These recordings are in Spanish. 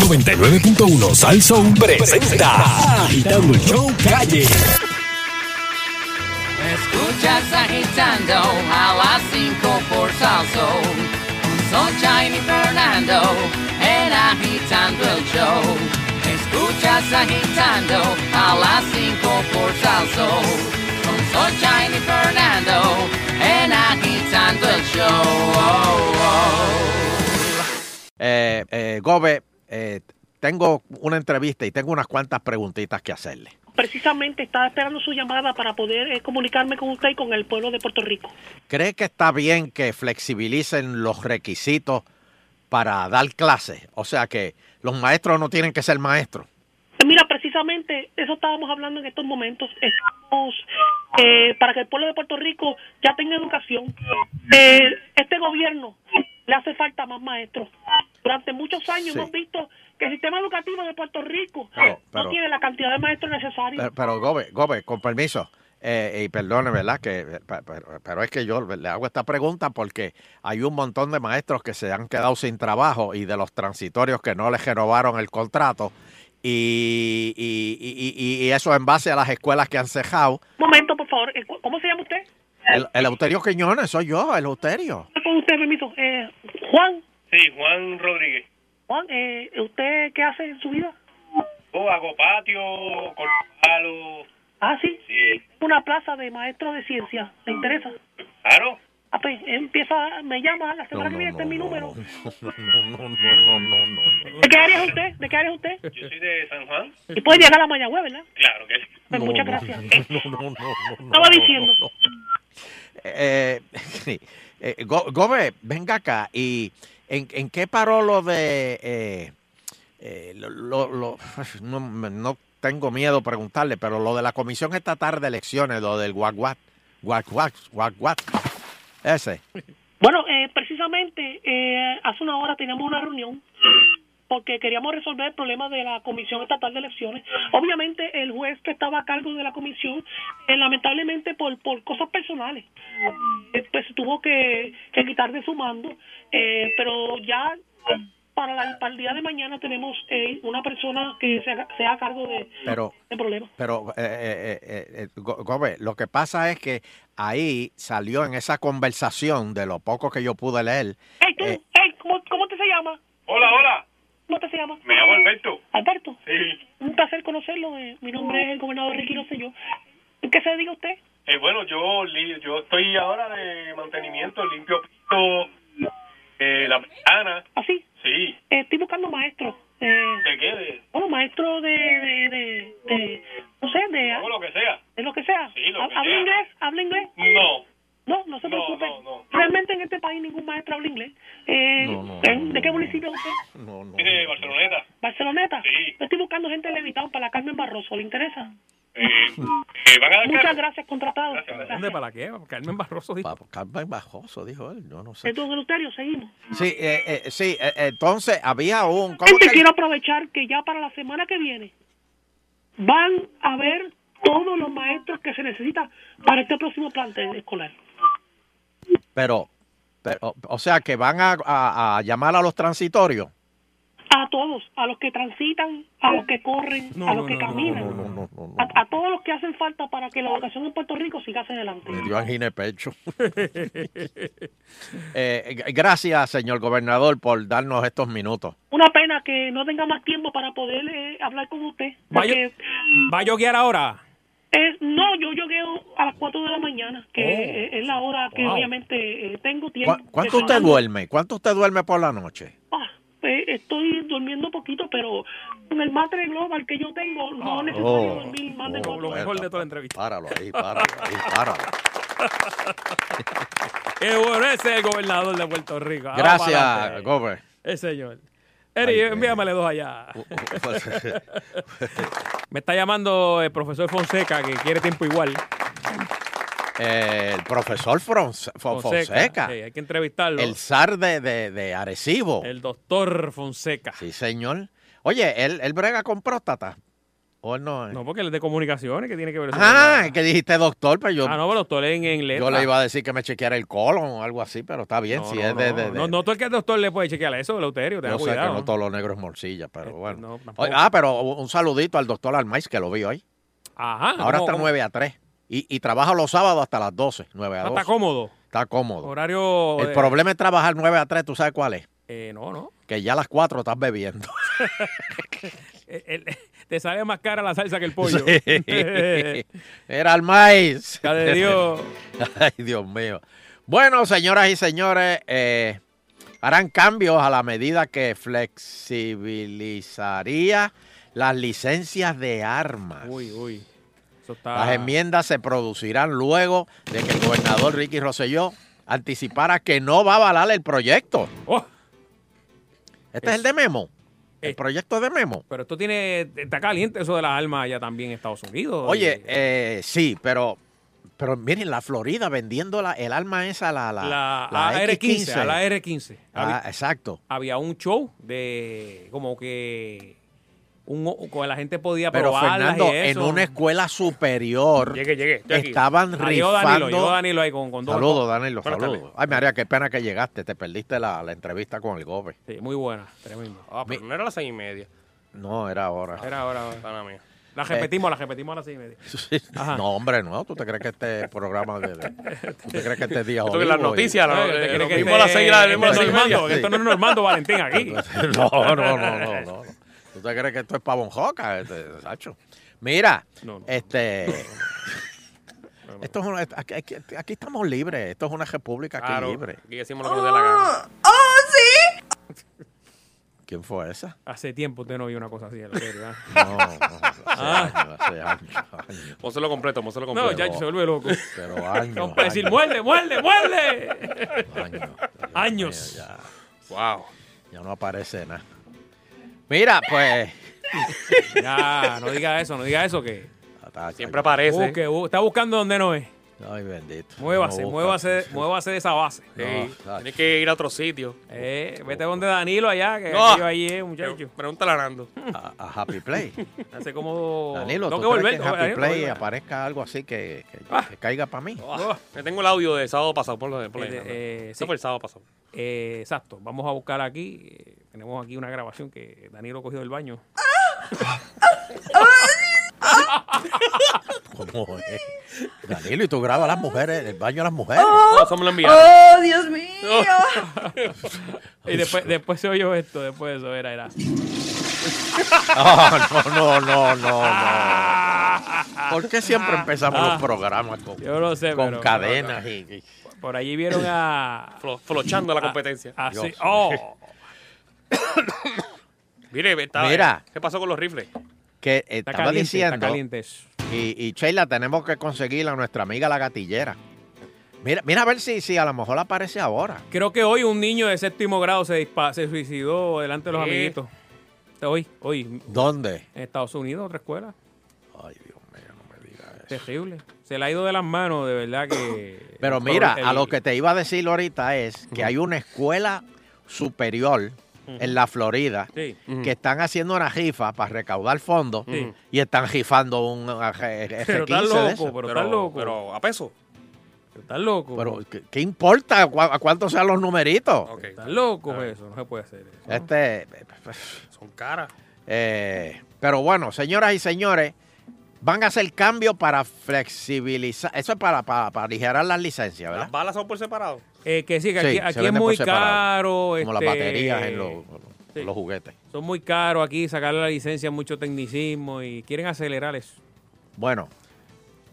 99.1 Sal Soul presenta Agitando el Show Calle. Escuchas agitando a las 5 por Salso. Con Sunshine y Fernando en agitando el show. Escuchas agitando a las 5 por Salso. Con Sunshine y Fernando en agitando el show. Oh, oh. Eh, eh, Gobe, eh, tengo una entrevista y tengo unas cuantas preguntitas que hacerle. Precisamente estaba esperando su llamada para poder eh, comunicarme con usted y con el pueblo de Puerto Rico. ¿Cree que está bien que flexibilicen los requisitos para dar clases? O sea que los maestros no tienen que ser maestros. Eh, Mira, precisamente eso estábamos hablando en estos momentos. Estamos eh, para que el pueblo de Puerto Rico ya tenga educación. Eh, este gobierno le hace falta más maestros. Durante muchos años Sí. hemos visto que el sistema educativo de Puerto Rico Pero- pero- no tiene la cantidad de maestros necesarios. Pero, pero, Gobe, Gobe, con permiso, eh, y perdone, ¿verdad? Que, eh, pe- pero, pero es que yo le hago esta pregunta porque hay un montón de maestros que se han quedado sin trabajo y de los transitorios que no les renovaron el contrato. Y, y, y- eso en base a las escuelas que han cejado. Un momento, por favor. Eh, ¿Cómo se llama usted? El, el Euterio Quiñones, soy yo, el Euterio. Con usted, permiso. Eh, Juan, Sí, Juan Rodríguez. Juan, eh, ¿usted qué hace en su vida? Oh, hago patio, con palo. Ah, sí. Sí, Una plaza de maestro de ciencia. ¿Le interesa? claro. Ah, pues empieza, me llama la semana que viene, este es mi número. no, no, no, no, no, no. ¿De qué área es usted? ¿De qué área es usted? Yo soy de San Juan. Y puede llegar a Mayagüez, ¿verdad? Claro que sí. Pues muchas gracias. No, no, no, no, no, Estaba no, diciendo. no, no. Eh, sí. Eh, Gobe, venga acá. ¿Y en, en qué paró lo de... eh, eh, lo, lo- no, no tengo miedo preguntarle, pero lo de la Comisión Estatal de Elecciones, lo del guaguat, guaguat, guaguat, ese. Bueno, eh, precisamente eh, hace una hora teníamos una reunión porque queríamos resolver el problema de la Comisión Estatal de Elecciones. Obviamente el juez que estaba a cargo de la comisión, eh, lamentablemente por, por cosas personales, eh, pues tuvo que, que quitar de su mando, eh, pero ya para, la- para el día de mañana tenemos eh, una persona que se haga, se haga cargo de, Pero, del problema. pero eh, eh, eh, eh, Go- Gobe, lo que pasa es que ahí salió en esa conversación de lo poco que yo pude leer. Hey, tú, eh, hey, ¿cómo, ¿cómo te se llama? Hola, hola. ¿Cómo te se llama? Me llamo Alberto. Alberto. Sí. Un placer conocerlo. eh, Mi nombre es el gobernador Ricky Rosselló. ¿En qué se dedica usted? Eh, bueno, yo yo estoy ahora de mantenimiento, limpio piso, eh, la ventana. Así. Sí. Eh, estoy buscando maestros. Eh, ¿De qué? De, bueno, maestro de, de, de, de- no sé, de, hago lo que sea. de lo que sea. Sí, lo que ¿Habla sea. inglés? ¿Habla inglés? No. No, no se preocupe. no, no. Realmente en este país ningún maestro habla inglés. Eh, No, no, ¿en- no, ¿De qué no, municipio es usted? No, no. De Barceloneta. ¿Barceloneta? Sí. Yo estoy buscando gente de Levitown para la Carmen Barroso. ¿Le interesa? Eh, eh, ¿Van a dar Muchas gracias, contratado. Gracias, gracias. ¿Dónde para qué? Carmen Barroso dijo. Pa- Carmen Bajoso, dijo él, yo no sé. Entonces, Eleuterio, seguimos. Sí, eh, eh, sí, eh, entonces había un... ¿cómo Gente, que- quiero aprovechar que ya para la semana que viene van a ver todos los maestros que se necesitan para este próximo plantel escolar. Pero, pero, o sea, que van a, a- a llamar a los transitorios. A todos, a los que transitan, a los que corren, No, a los no, que no, caminan, No, no, no, no, no. A, a todos los que hacen falta para que la educación en Puerto Rico siga hacia adelante. Me dio angina pecho. Eh, gracias, señor gobernador, por darnos estos minutos. Una pena que no tenga más tiempo para poder eh, hablar con usted. Vaya- Porque ¿Va a yoguear ahora? Es, no, yo llegué a las 4 de la mañana, que Oh. eh, es la hora que Wow. obviamente eh, tengo tiempo. ¿Cu- ¿Cuánto usted duerme? ¿Cuánto usted duerme por la noche? Ah, pues, estoy durmiendo poquito, pero con el matre global que yo tengo, no necesario Oh. dormir más de Oh, cuatro lo mejor de toda la entrevista. Páralo ahí, páralo ahí, páralo. Qué bueno, ese es el gobernador de Puerto Rico. Gracias. Gober. El señor. Eri, envíamele dos allá. Me está llamando el profesor Fonseca, que quiere tiempo igual. Eh, el profesor Fonseca, Sí, hay que entrevistarlo. el zar de, de, de Arecibo. El doctor Fonseca. Sí, señor. Oye, él, él brega con próstata. ¿O él no porque él es de comunicaciones, que tiene que ver eso. Ah, es que dijiste doctor, pero yo, Ah, no, pero doctor en inglés. yo le iba a decir que me chequeara el colon o algo así, pero está bien. No, si no, es de, no, de- de- no, no todo el que es doctor le puede chequear eso, Leuterio, tenga yo sé que no todos los negros morcilla, pero Este, bueno. Oye, ah, pero un saludito al doctor Almaiz que lo vi hoy. Ajá. Ahora ¿cómo- está cómo? 9 a 3. Y, y trabaja los sábados hasta las 12, 9 a Ah, 12. Está cómodo. Está cómodo. Horario. El de- problema es trabajar 9 a 3, ¿tú sabes cuál es? Eh, no, no. Que ya a las 4 estás bebiendo. El- te sale más cara la salsa que el pollo. Sí. Era el maíz. De Dios. Ay, Dios mío. Bueno, señoras y señores, eh, harán cambios a la medida que flexibilizaría las licencias de armas. Uy, uy. Está. Las enmiendas se producirán luego de que el gobernador Ricky Rosselló anticipara que no va a avalar el proyecto. Oh, Este es, el de Memo. El Eh. proyecto de Memo. pero esto tiene. Está caliente eso de las armas allá también en Estados Unidos. Oye, eh, sí, pero pero miren, la Florida vendiendo la, el arma esa, la, la, la, la AR-15, a la X15. AR-15. Había, Ah, exacto. había un show de. Como que. Un, con la gente podía Pero probarlas Fernando, y en eso. una escuela superior Llegué, llegué. Estaban Ah, llegó Danilo, rifando. llegó Danilo ahí con, con dos. Saludos, Danilo, saludos. Ay, María, qué pena que llegaste. Te perdiste la, la entrevista con el Gobe. Sí, muy buena, tremendo. Ah, pero no era las seis y media. No, era ahora. Era ahora. ahora. Pana mía. La repetimos, la repetimos a las seis y media. Ajá. No, hombre, no. ¿Tú te crees que este programa de... de- ¿Tú te crees que este día Esto noticias, la- Oye, ¿te eh, crees lo que mismo a las seis y la mismo a las este seis y es media. Normando? Esto no es Normando Valentín aquí. No, no, no, no, no. ¿Tú te crees que esto es pavonjoca, este, Sacho? Mira, No, no. este... Esto es una, aquí, estamos libres. Esto es una república aquí Claro, libre. aquí decimos lo que nos dé la gana. ¿Quién fue esa? Hace tiempo usted no vio una cosa así, serio. ¿ah? No, no, hace Ah. años, hace años, años. Pónselo completo, No, completo. ya se vuelve loco. Pero años. Vamos a decir, muerde, muerde, muerde. años. Años. mío, ya. Wow. Ya no aparece nada. Mira, pues. Ya, no diga eso, no diga eso que Está- Siempre aparece. busque, bu- está buscando donde no es. Ay, bendito. Muévase, No muévase, muévase de esa base. Sí, No, Tienes que ir a otro sitio. Eh, vete donde Danilo allá, que No. aquello allí es, muchacho. Pregúntale a Nando. A, a Happy Play. Hace como. Danilo, ¿tú que volver. que en Happy Danilo, Play aparezca algo así que, que- Ah. que caiga para mí? Oh, me tengo el audio de sábado pasado. Ponlo ahí, Eh, Nando. eh, sí. fue el sábado pasado. Eh, exacto, vamos a buscar aquí. eh, tenemos aquí una grabación que Danilo cogió del baño. ¿Cómo es? Danilo, ¿y tú grabas a las mujeres, el baño a las mujeres? Enviaron. ¡Oh, Dios mío! Y después, después se oyó esto, después de eso era, era. Ah, no, no, no, no, no. ¿Por qué siempre empezamos los programas con, Ah. Yo sé, con pero- cadenas y, y- Por allí vieron a. Flo- Flochando la competencia. Así. Dios. Oh, Mire, está- Mira. ¿qué pasó con los rifles? Que está estaba caliente, diciendo está caliente eso. y, y Sheila tenemos que conseguir a nuestra amiga la gatillera. Mira, mira a ver si, si a lo mejor aparece ahora. Creo que hoy un niño de séptimo grado se, dispa- se suicidó delante de los ¿Qué? amiguitos. Hoy, hoy, ¿Dónde? en Estados Unidos, otra escuela. Ay, Dios mío, no me digas eso. Terrible. Se le ha ido de las manos, de verdad que. Pero mira, el- a lo que te iba a decir ahorita es que hay una escuela superior en la Florida Sí. que están haciendo una rifa para recaudar fondos Sí. y están rifando un F- Pero F-15 estás de eso. loco, pero, loco. Pero, Pero a peso. estás loco. Pero, ¿qué, qué importa cu- a cuántos sean los numeritos? Ok. estás loco, Ah. eso. No se puede hacer eso. Este, Son caras. eh, pero bueno, señoras y señores, van a hacer cambios para flexibilizar. Eso es para, para, para aligerar las licencias, ¿verdad? Las balas son por separado. Eh, que sí, que Sí, aquí, se aquí es muy separado, caro. Como las este, baterías en los, sí. los juguetes. Son muy caros aquí, sacarle la licencia, mucho tecnicismo y quieren acelerar eso. Bueno,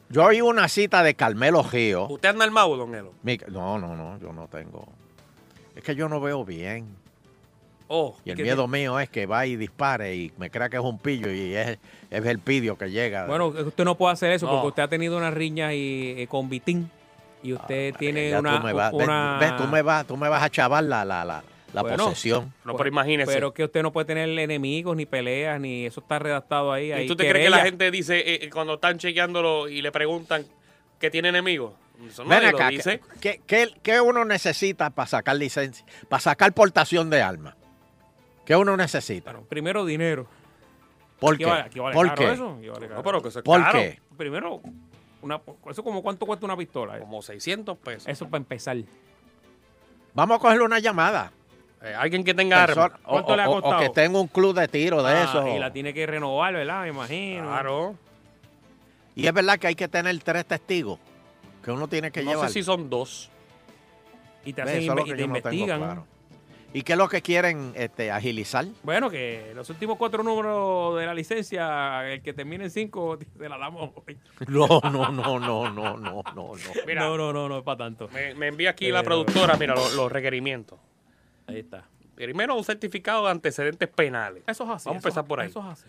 yo oí una cita de Carmelo Gio. ¿Usted anda armado, don Elo? Mi- No, no, no, yo no tengo. Es que yo no veo bien. Oh, Y el ¿Qué miedo mío es que va y dispare y me crea que es un pillo y es, es el pillo que llega. Bueno, usted no puede hacer eso No. porque usted ha tenido una riña y, eh, con Vitín y usted tiene Ah, Ya una... tú me vas, ves- una- ves, tú me vas, tú me vas a chavar la, la, la, la Bueno, posesión. no, pero imagínese. Pero que usted no puede tener enemigos, ni peleas, ni eso está redactado ahí. ¿Y tú te crees que la gente dice, eh, eh, cuando están chequeándolo y le preguntan que tiene enemigos? Eso no Ven acá, dice. ¿qué, qué, qué uno necesita para sacar licencia, para sacar portación de armas? ¿Qué uno necesita? Bueno, primero dinero. ¿Por Aquí qué? vale- aquí vale ¿Por caro qué? eso, aquí vale caro. No, pero que eso es ¿Por caro. qué? Primero, una, eso como cuánto cuesta una pistola. eh? Como 600 pesos. Eso para empezar. Vamos a cogerle una llamada. Eh, alguien que tenga. Persona- o, ¿Cuánto le ha o- o costado? que tenga un club de tiro de Ah, eso. Y la tiene que renovar, ¿verdad? Me imagino. Claro. Y es verdad que hay que tener tres testigos que uno tiene que No llevar. sé si son dos. Y te, hacen y te no tengo investigan. claro. ¿Y qué es lo que quieren este, agilizar? Bueno, que los últimos cuatro números de la licencia, el que termine en cinco, te la damos hoy. No, no, no, no, no, no, no, no. Mira, No, no, no, no es para tanto. me, me envía aquí la Eh, productora, mira, los, los requerimientos. Ahí está. Primero, un certificado de antecedentes penales. Eso es así. Vamos a empezar por ahí. Eso es así.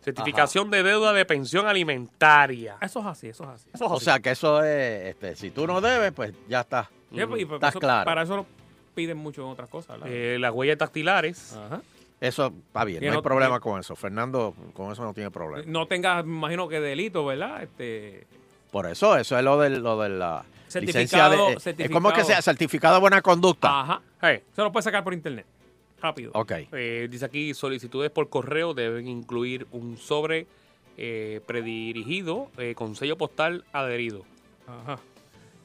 Certificación de deuda de pensión alimentaria. Eso es así, eso es así. Eso es O así. sea que eso es, este, si tú no debes, pues ya está. Sí, pues, y por Estás eso- claro. Para eso lo piden mucho en otras cosas. Eh, las huellas dactilares. Ajá. Eso está bien, no hay problema con eso. Fernando con eso no tiene problema. No tengas, me imagino que delito, ¿verdad? Este, Por eso, eso es lo de, lo de la licencia de... eh, certificado. ¿Cómo es que sea? Certificado de buena conducta. ajá. Hey, Se lo puedes sacar por internet. Rápido. Ok. eh, dice aquí, solicitudes por correo deben incluir un sobre eh, predirigido eh, con sello postal adherido. Ajá.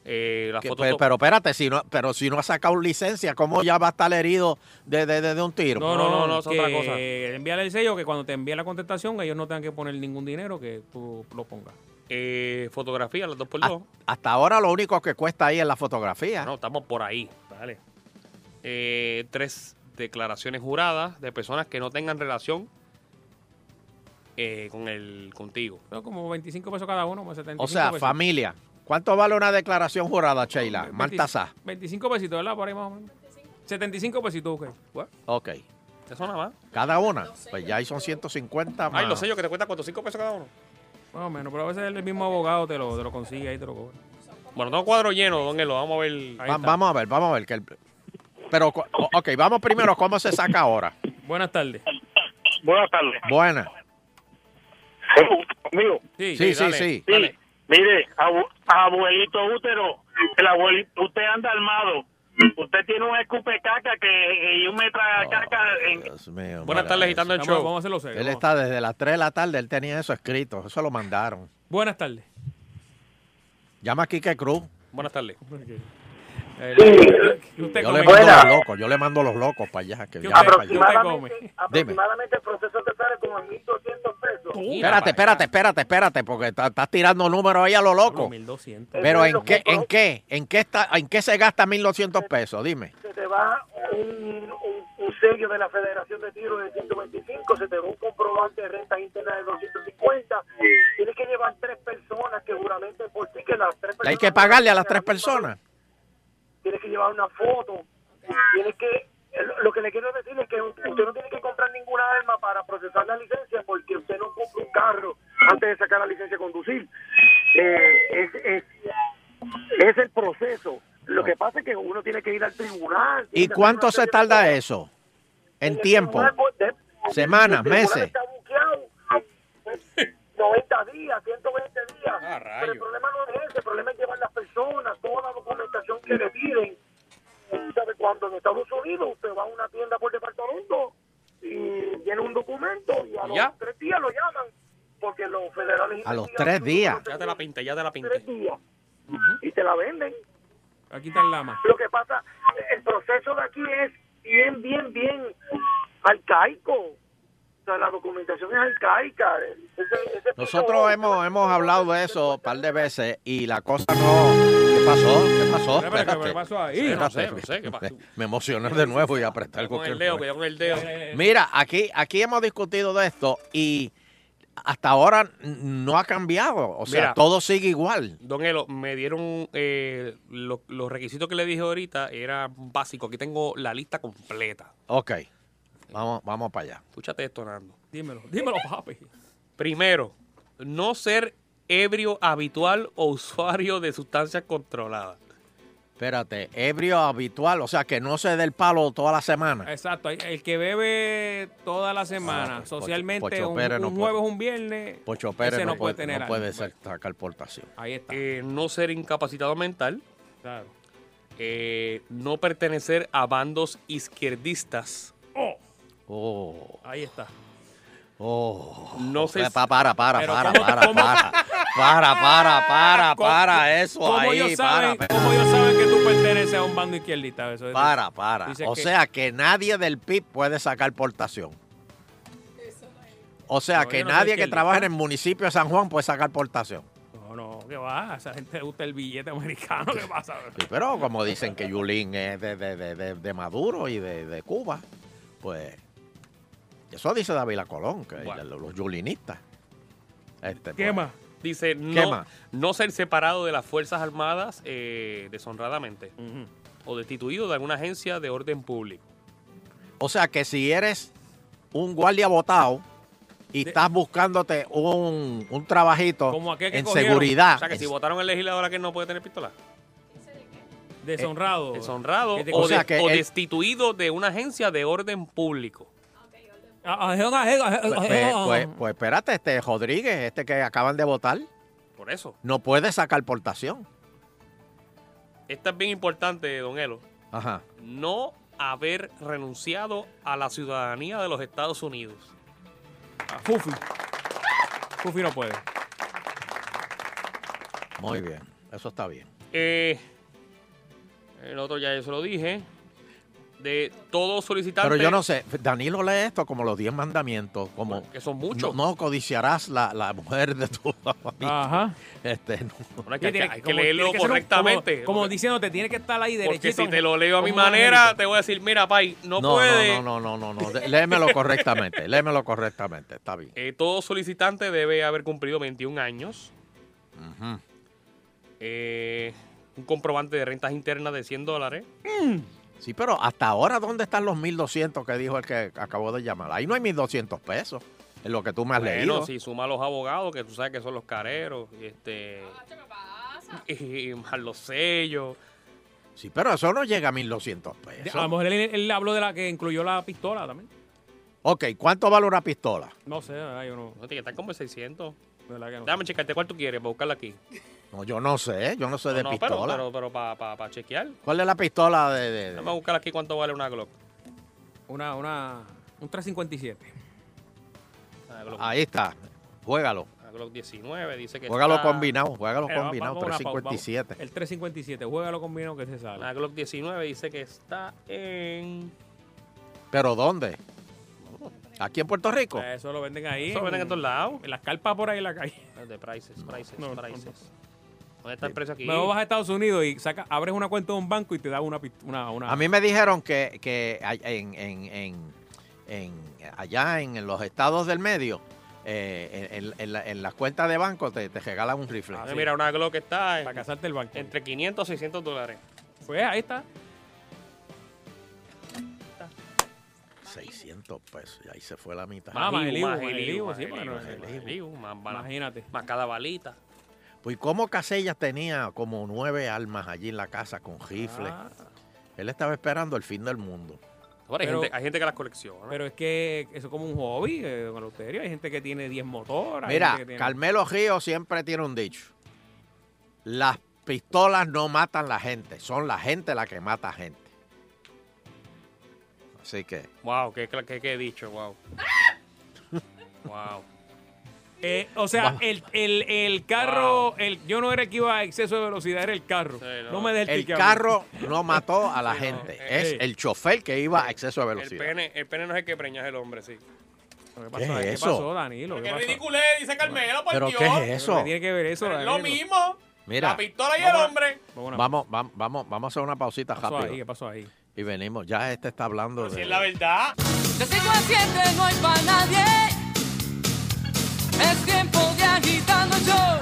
Eh, la Que- foto pero, pero espérate, si no, pero si no ha sacado licencia, ¿cómo ya va a estar herido de, de, de- de un tiro? No, No, no, no, es otra cosa. Envíale el sello que cuando te envíe la contestación ellos no tengan que poner ningún dinero que tú lo pongas. eh, fotografía, las dos por dos. hasta ahora lo único que cuesta ahí es la fotografía. No, estamos por ahí. Dale. Eh, tres declaraciones juradas de personas que no tengan relación eh, con el contigo. Como 25 pesos cada uno, más 75 o sea, pesos. familia. ¿Cuánto vale una declaración jurada, Sheila? 20 Maltasá. 25 pesitos, ¿verdad? Por ahí más o menos. 75 pesitos, ok. Bueno, Ok. Eso nada más. Cada una. Pues ya ahí son 150 más. Ay, los sellos que te cuesta 45 pesos cada uno. más o menos. Pero a veces el mismo abogado te lo, te lo consigue ahí, te lo cobra. Bueno, tengo cuadro lleno, don Elo. Vamos a ver. Va- vamos a ver, vamos a ver. Que el- Pero, ok, vamos primero cómo se saca ahora. Buenas tardes. Buenas tardes. Buena. Conmigo. Sí, Sí, sí, dale, sí. dale. Mire, abu- abuelito útero, el abuelito, usted anda armado. Usted tiene un escupe caca que, que yo me traga caca en, Dios mío. Buenas tardes, agitando el Vamos, show. vamos a hacerlo serio. Él vamos. está desde las 3 de la tarde, él tenía eso escrito, eso lo mandaron. Buenas tardes. Llama a Quique Cruz. Buenas tardes. Eh, ¿qué usted Yo le mando los locos, yo le mando los locos para allá. Que ¿Qué viajen usted- para allá. aproximadamente el proceso te sale como en 1.200 pesos. Espérate, espérate, espérate, espérate, porque está- estás tirando números ahí a lo loco. 1200. Pero ¿en qué, en qué, en qué está, en qué se gasta 1.200 pesos? Dime. Se te va un, un, un sello de la Federación de Tiro de 125, se te va un comprobante de renta interna de 250. Tienes que llevar tres personas que juramenten por ti, que las tres personas... Hay que pagarle a las tres personas. Tienes que llevar una foto. Tienes que... Lo que le quiero decir es que usted no tiene que comprar ninguna arma para procesar la licencia porque usted no compra un carro antes de sacar la licencia de conducir. Eh, es, es, es el proceso. Lo que pasa es que uno tiene que ir al tribunal. ¿Y cuánto se tarda eso? En tiempo. pues, Semanas, meses. está buqueado, 90 días, 120 días. Ah, rayos. Pero el problema no es ese, el problema es llevar las personas, toda la documentación que le piden. Sabe, cuando en Estados Unidos usted va a una tienda por departamento y tiene un documento y a los tres días lo llaman porque los federales A los tres días. Ya te la pinté, ya te la pinté. tres días y te la venden. Aquí está el lama. Lo que pasa, el proceso de aquí es bien, bien, bien arcaico. Sea, la documentación es arcaica. Ese- ese Nosotros hemos, hemos hablado de eso un par de veces y la cosa no... ¿Qué pasó? ¿Qué pasó? Espera, ¿qué Espérate. pasó ahí? Sí, no Espérate. sé, no sé, ¿qué pasó? Me emocioné de nuevo y apreté el dedo, no que es. yo con el dedo. Mira, aquí, aquí hemos discutido de esto y hasta ahora no ha cambiado. O sea, Mira. todo sigue igual. Don Elo, me dieron eh, lo- los requisitos que le dije ahorita, era básico. Aquí tengo la lista completa. Ok, vamos, vamos para allá. Escúchate esto, Nando. Dímelo, dímelo, papi. Primero, no ser ebrio habitual o usuario de sustancias controladas. Espérate, ebrio habitual, o sea, que no se dé el palo toda la semana. Exacto, el- que bebe toda la semana, Ah, pues, socialmente, Pocho Pérez no un jueves, un viernes, Pocho Pérez no, no puede tener no puede ser- sacar portación. ahí está. Eh, no ser incapacitado mental. claro. eh, no pertenecer a bandos izquierdistas. Oh. Ahí está. Oh, No sé para, para, para, ¿cómo- para, para, para, para, para, ¿Cómo- para, eso ¿Cómo ahí, para, cómo ellos saben que tú perteneces a un bando izquierdista? Eso es- para, para. O sea que nadie del PIB puede sacar portación. O sea No, que nadie que trabaja en el municipio de San Juan puede sacar portación. No, no, ¿qué va? Esa gente gusta el billete americano. ¿Qué pasa? Pero como dicen que Yulín es de, de- de- de- de Maduro y de, de Cuba, pues eso dice David Colón, que Bueno. los yulinistas. Este, ¿Qué pues, más? Dice ¿Qué no, más? no ser separado de las Fuerzas Armadas eh, deshonradamente o destituido de alguna agencia de orden público. O sea que si eres un guardia votado y De- estás buscándote un, un trabajito Como aquel que en cogieron. seguridad. O sea, que si votaron el legislador a que no puede tener pistola. Deshonrado. Deshonrado Que te- o, O sea, de- que o destituido de una agencia de orden público. Pues, espérate, este Rodríguez, este que acaban de votar, Por eso. no puede sacar portación. Esta es bien importante, don Elo. Ajá. No haber renunciado a la ciudadanía de los Estados Unidos. Ah, Fufi. Fufi no puede. Muy bien, eso está bien. Eh, el otro ya yo se lo dije. De todo solicitante. Pero yo no sé, Danilo lee esto como los diez mandamientos, como Que son muchos. no, no codiciarás la, la mujer de tu. Ajá. Este, no. Bueno, que, hay que- hay que Como- leerlo tiene que ser un- correctamente. Como, como porque, diciéndote, tiene que estar ahí derechito. porque si te lo leo a mi manera, te voy a decir, mira, Pai, no, no, puede. no, no, no, no, no, léemelo correctamente, léemelo correctamente, está bien. Eh, todo solicitante debe haber cumplido 21 años. Ujú. eh, un comprobante de rentas internas de 100 dólares. Sí, pero hasta ahora, ¿dónde están los 1.200 que dijo el que acabó de llamar? Ahí no hay 1.200 pesos, es lo que tú me has Bueno, leído. si suma a los abogados, que tú sabes que son los careros, y este, y más los sellos. Sí, pero eso no llega a 1.200 A lo pesos. mejor él, él habló de la que incluyó la pistola también. Ok, ¿cuánto vale una pistola? No sé, yo no. No, tiene que estar como en 600. de verdad que no. Déjame checarte cuál tú quieres para buscarla aquí. No, yo no sé, yo no sé de no, pero, pistola. pero, pero para chequear. ¿Cuál es la pistola de...? de- de- Vamos a buscar aquí cuánto vale una Glock. Una, una, un 357. Una Glock, Ahí está, juégalo. una Glock 19, dice que Juégalo está- combinado, juégalo Eh, combinado, vamos pausa, 357. vamos. El 357, juégalo combinado que se sale. Una Glock 19 dice que está en... ¿Pero dónde? ¿Aquí en Puerto Rico? Eso lo venden ahí. Eso lo venden en todos lados. En las carpas por ahí en la calle. De prices, prices, No, no, prices. ¿Dónde está el precio aquí? Luego vas a Estados Unidos y saca, abres una cuenta de un banco y te da una, una, una A mí me dijeron que, que en, en- en- en- allá en los estados del medio, eh, en, en- en la, en la cuenta de banco te, te regalan un rifle. Ah, sí. Mira, una Glock está para casarte el banco. entre 500 y 600 dólares. Pues ahí está. 600 pesos, y ahí se fue la mitad. Más el IVU, más el sí, más el bala- Imagínate. más cada balita. Pues como Casellas tenía como nueve almas allí en la casa con rifles. Ah, Él estaba esperando el fin del mundo. Ahora, hay, Pero- gente, hay gente que las colecciona. pero es que eso es como un hobby, eh, con. Hay gente que tiene 10 motoras. hay Mira, gente que tiene- Carmelo Río siempre tiene un dicho. Las pistolas no matan la gente, son la gente la que mata gente. Así que, Wow, qué, qué, qué he dicho, wow. wow. Eh, o sea, el, el, el carro, el, yo no era el que iba a exceso de velocidad, era el carro. Sí, no. no. me des el, el carro no mató a la Sí, no, gente, eh, es eh. el chofer que iba a exceso de El velocidad. pene, el pene no es el que preña es el hombre, sí. ¿Qué, ¿Qué es pasó, ¿Qué eso? pasó, Danilo? ¿Qué ridículo es, dice Carmelo, por ¿Pero Dios. qué es ¿Qué eso? tiene que ver eso, Es lo Danilo? mismo. Mira, La pistola y el hombre. Vamos, a- vamos, vamos, vamos, a hacer una pausita ¿Qué pasó rápido. ahí? ¿Qué pasó ahí? Y venimos, ya este está hablando Si de... es la verdad. De 5 a 7 no hay para nadie. Es tiempo de agitando el show.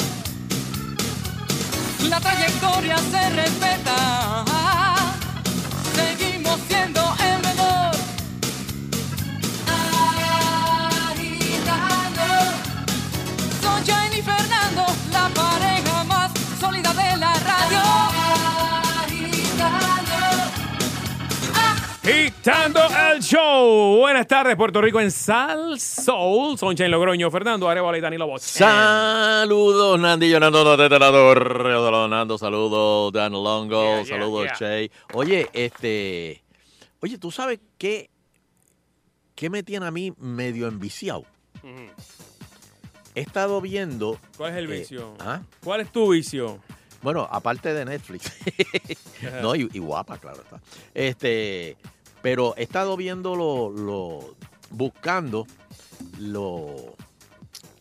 La trayectoria se respeta. Seguimos siendo Agitando el show. Buenas tardes, Puerto Rico en Sal Soul. Soncha en Logroño, Fernando Arevalo y Danilo Bosch. Saludos, Nandi Teterador, Nando, saludos, Dan Longo, Yeah, yeah, saludos, yeah. Che. Oye, este, oye, ¿tú sabes qué, qué me tiene a mí medio enviciado? He estado viendo. ¿Cuál es el eh, vicio? ¿ah? ¿Cuál es tu vicio? Bueno, aparte de Netflix. no, y, y guapa, claro está. Este, pero he estado viendo lo, lo- buscando lo,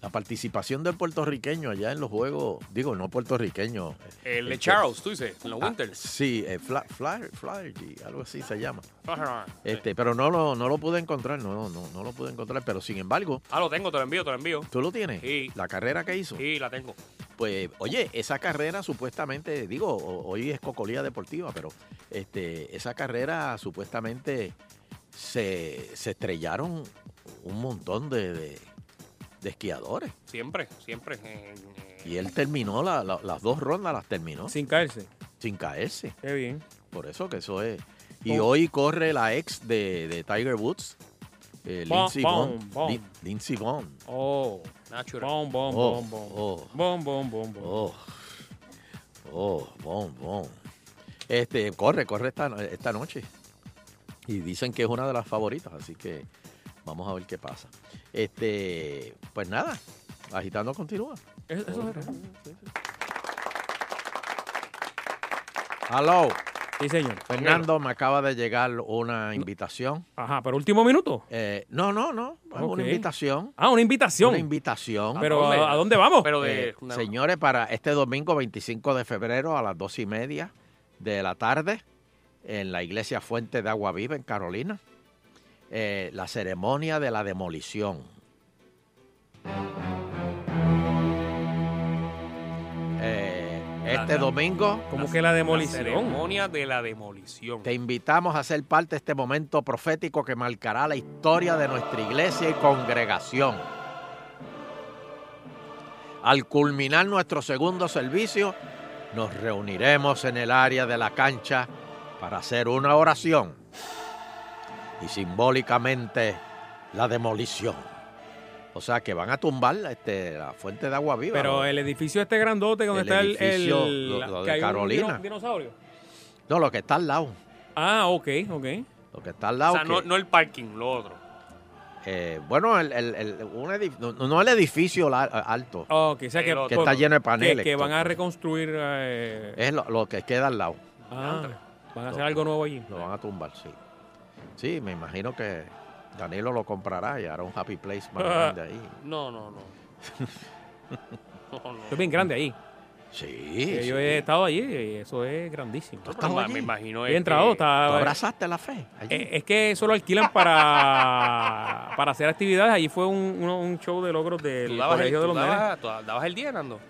la participación del puertorriqueño allá en los juegos, digo, no puertorriqueño. El de este, Charles, tú dices, en los ah, Winters. sí, eh, Flaherty, algo así se llama. Ajá. Este, pero no lo, no lo pude encontrar, no, no, no lo pude encontrar, pero sin embargo, Ah, lo tengo, te lo envío, te lo envío. tú lo tienes, Sí. la carrera que hizo. Sí, la tengo. Pues, oye, esa carrera supuestamente, digo, hoy es cocolía deportiva, pero este, esa carrera supuestamente se, se estrellaron un montón de, de- de esquiadores. Siempre, siempre. Y él terminó, la- la- las dos rondas las terminó sin, Sin caerse. caerse. Qué bien. Por eso que eso es. Y Oh. hoy corre la ex de, de Tiger Woods, eh, Lindsey. Lin- Lindsey Vonn. Oh. Natural. Bom, bom, Oh, bom, bom. oh. Bom, bom, bom, bom. Oh, oh, bon, bon. Este, corre, corre esta, esta noche. Y dicen que es una de las favoritas, así que vamos a ver qué pasa. Este, pues nada, agitando continúa. Eso, eso era. Hello, Sí, señor. Fernando, me acaba de llegar una invitación. Ajá, pero último minuto. Eh, no, no, no, es una invitación. Ah, una invitación. Una invitación. pero ¿A dónde? ¿a, a dónde vamos? Pero de. Eh, señores, para este domingo 25 de febrero a las dos y media de la tarde en la iglesia Fuente de Agua Viva en Carolina, eh, la ceremonia de la demolición. Este domingo Como que la La demolición. ceremonia de la demolición. te invitamos a ser parte de este momento profético que marcará la historia de nuestra iglesia y congregación. Al culminar nuestro segundo servicio, nos reuniremos en el área de la cancha para hacer una oración y simbólicamente la demolición. O sea que van a tumbar este, la fuente de agua viva. Pero ¿no? el edificio este grandote donde El está el, edificio, el- lo- lo de hay Carolina. dino- dinosaurio. No, lo que está al lado. Ah, ok, ok. Lo que está al O lado. sea, no, que- no el parking, lo otro. Eh, bueno, el, el- el- un edif- no, no el edificio la- alto, Ok, o sea que, El otro. que está lleno de paneles. que van a reconstruir. eh, Es lo, lo que queda al lado. ah, van a hacer algo nuevo allí. Lo van a tumbar, sí. Sí, me imagino que Danilo lo comprará y hará un happy place más grande ahí. No, no, no. no, no. Es bien grande ahí. Sí. Yo he estado allí y eso es grandísimo. ¿Tú estás allí? me imagino He entrado, está. ¿Tú abrazaste la fe? allí? Eh, es que eso lo alquilan para, para hacer actividades. Allí fue un, show de logros ¿Tú del dabas, el, Colegio de tú los dabas- tú dabas el día, Nando?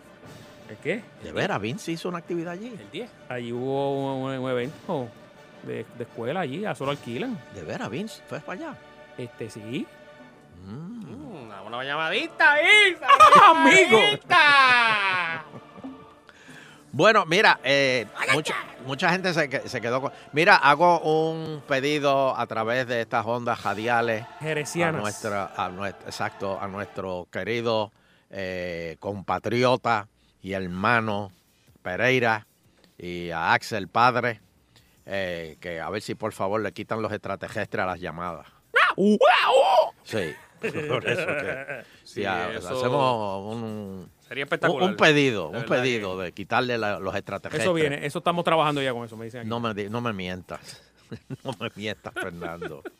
¿El qué? de veras, Vince hizo una actividad allí. El 10. Allí hubo un, un evento de, de escuela allí, a solo alquilan. De veras, Vince, fue para allá. Este sí. Mm. Mm, Una, llamadita ahí. amigo! llamadita. Bueno, mira, eh, mucha, mucha gente se, se quedó con... Mira, hago un pedido a través de estas ondas radiales a Jerecianas. nuestra, a nuestro, exacto, a nuestro querido eh, compatriota y hermano Pereira y a Axel Padre, eh, que a ver si por favor le quitan los extraterrestres a las llamadas. Sí, por eso que Sí, sí, eso hacemos un, Sería un, espectacular. un pedido, De un pedido de quitarle la- los extraterrestres. Eso viene, eso estamos trabajando ya con eso, me dicen aquí. No me, no me mientas. No me mientas, Fernando.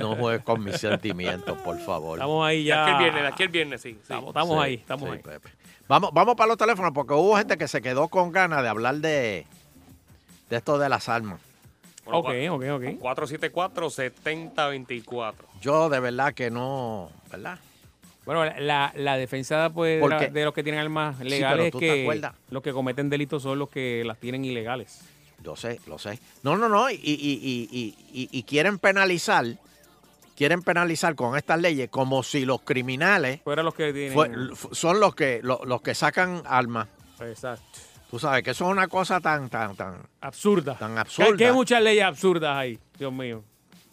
No juegues con mis sentimientos, por favor. Estamos ahí De ya. aquí el viernes, de aquí el viernes, sí. sí. Estamos, estamos Sí, ahí, estamos sí, ahí. Pepe. Vamos, vamos para los teléfonos porque hubo gente que se quedó con ganas de hablar de, de esto de las armas. Bueno, ok, ok, ok. 474-7024. Yo de verdad que no, ¿verdad? Bueno, la, la defensa pues, de, los que tienen armas legales tú es te que acuerdas. los que cometen delitos son los que las tienen ilegales. Yo sé, lo sé. No, no, no. Y, y- y- y- y- y quieren penalizar, quieren penalizar con estas leyes como si los criminales Fuera los que tienen. fue- son los que, lo- los que sacan armas. Exacto. Tú sabes que eso es una cosa tan, tan, tan, Absurda. tan absurda. Que hay muchas leyes absurdas ahí, Dios mío.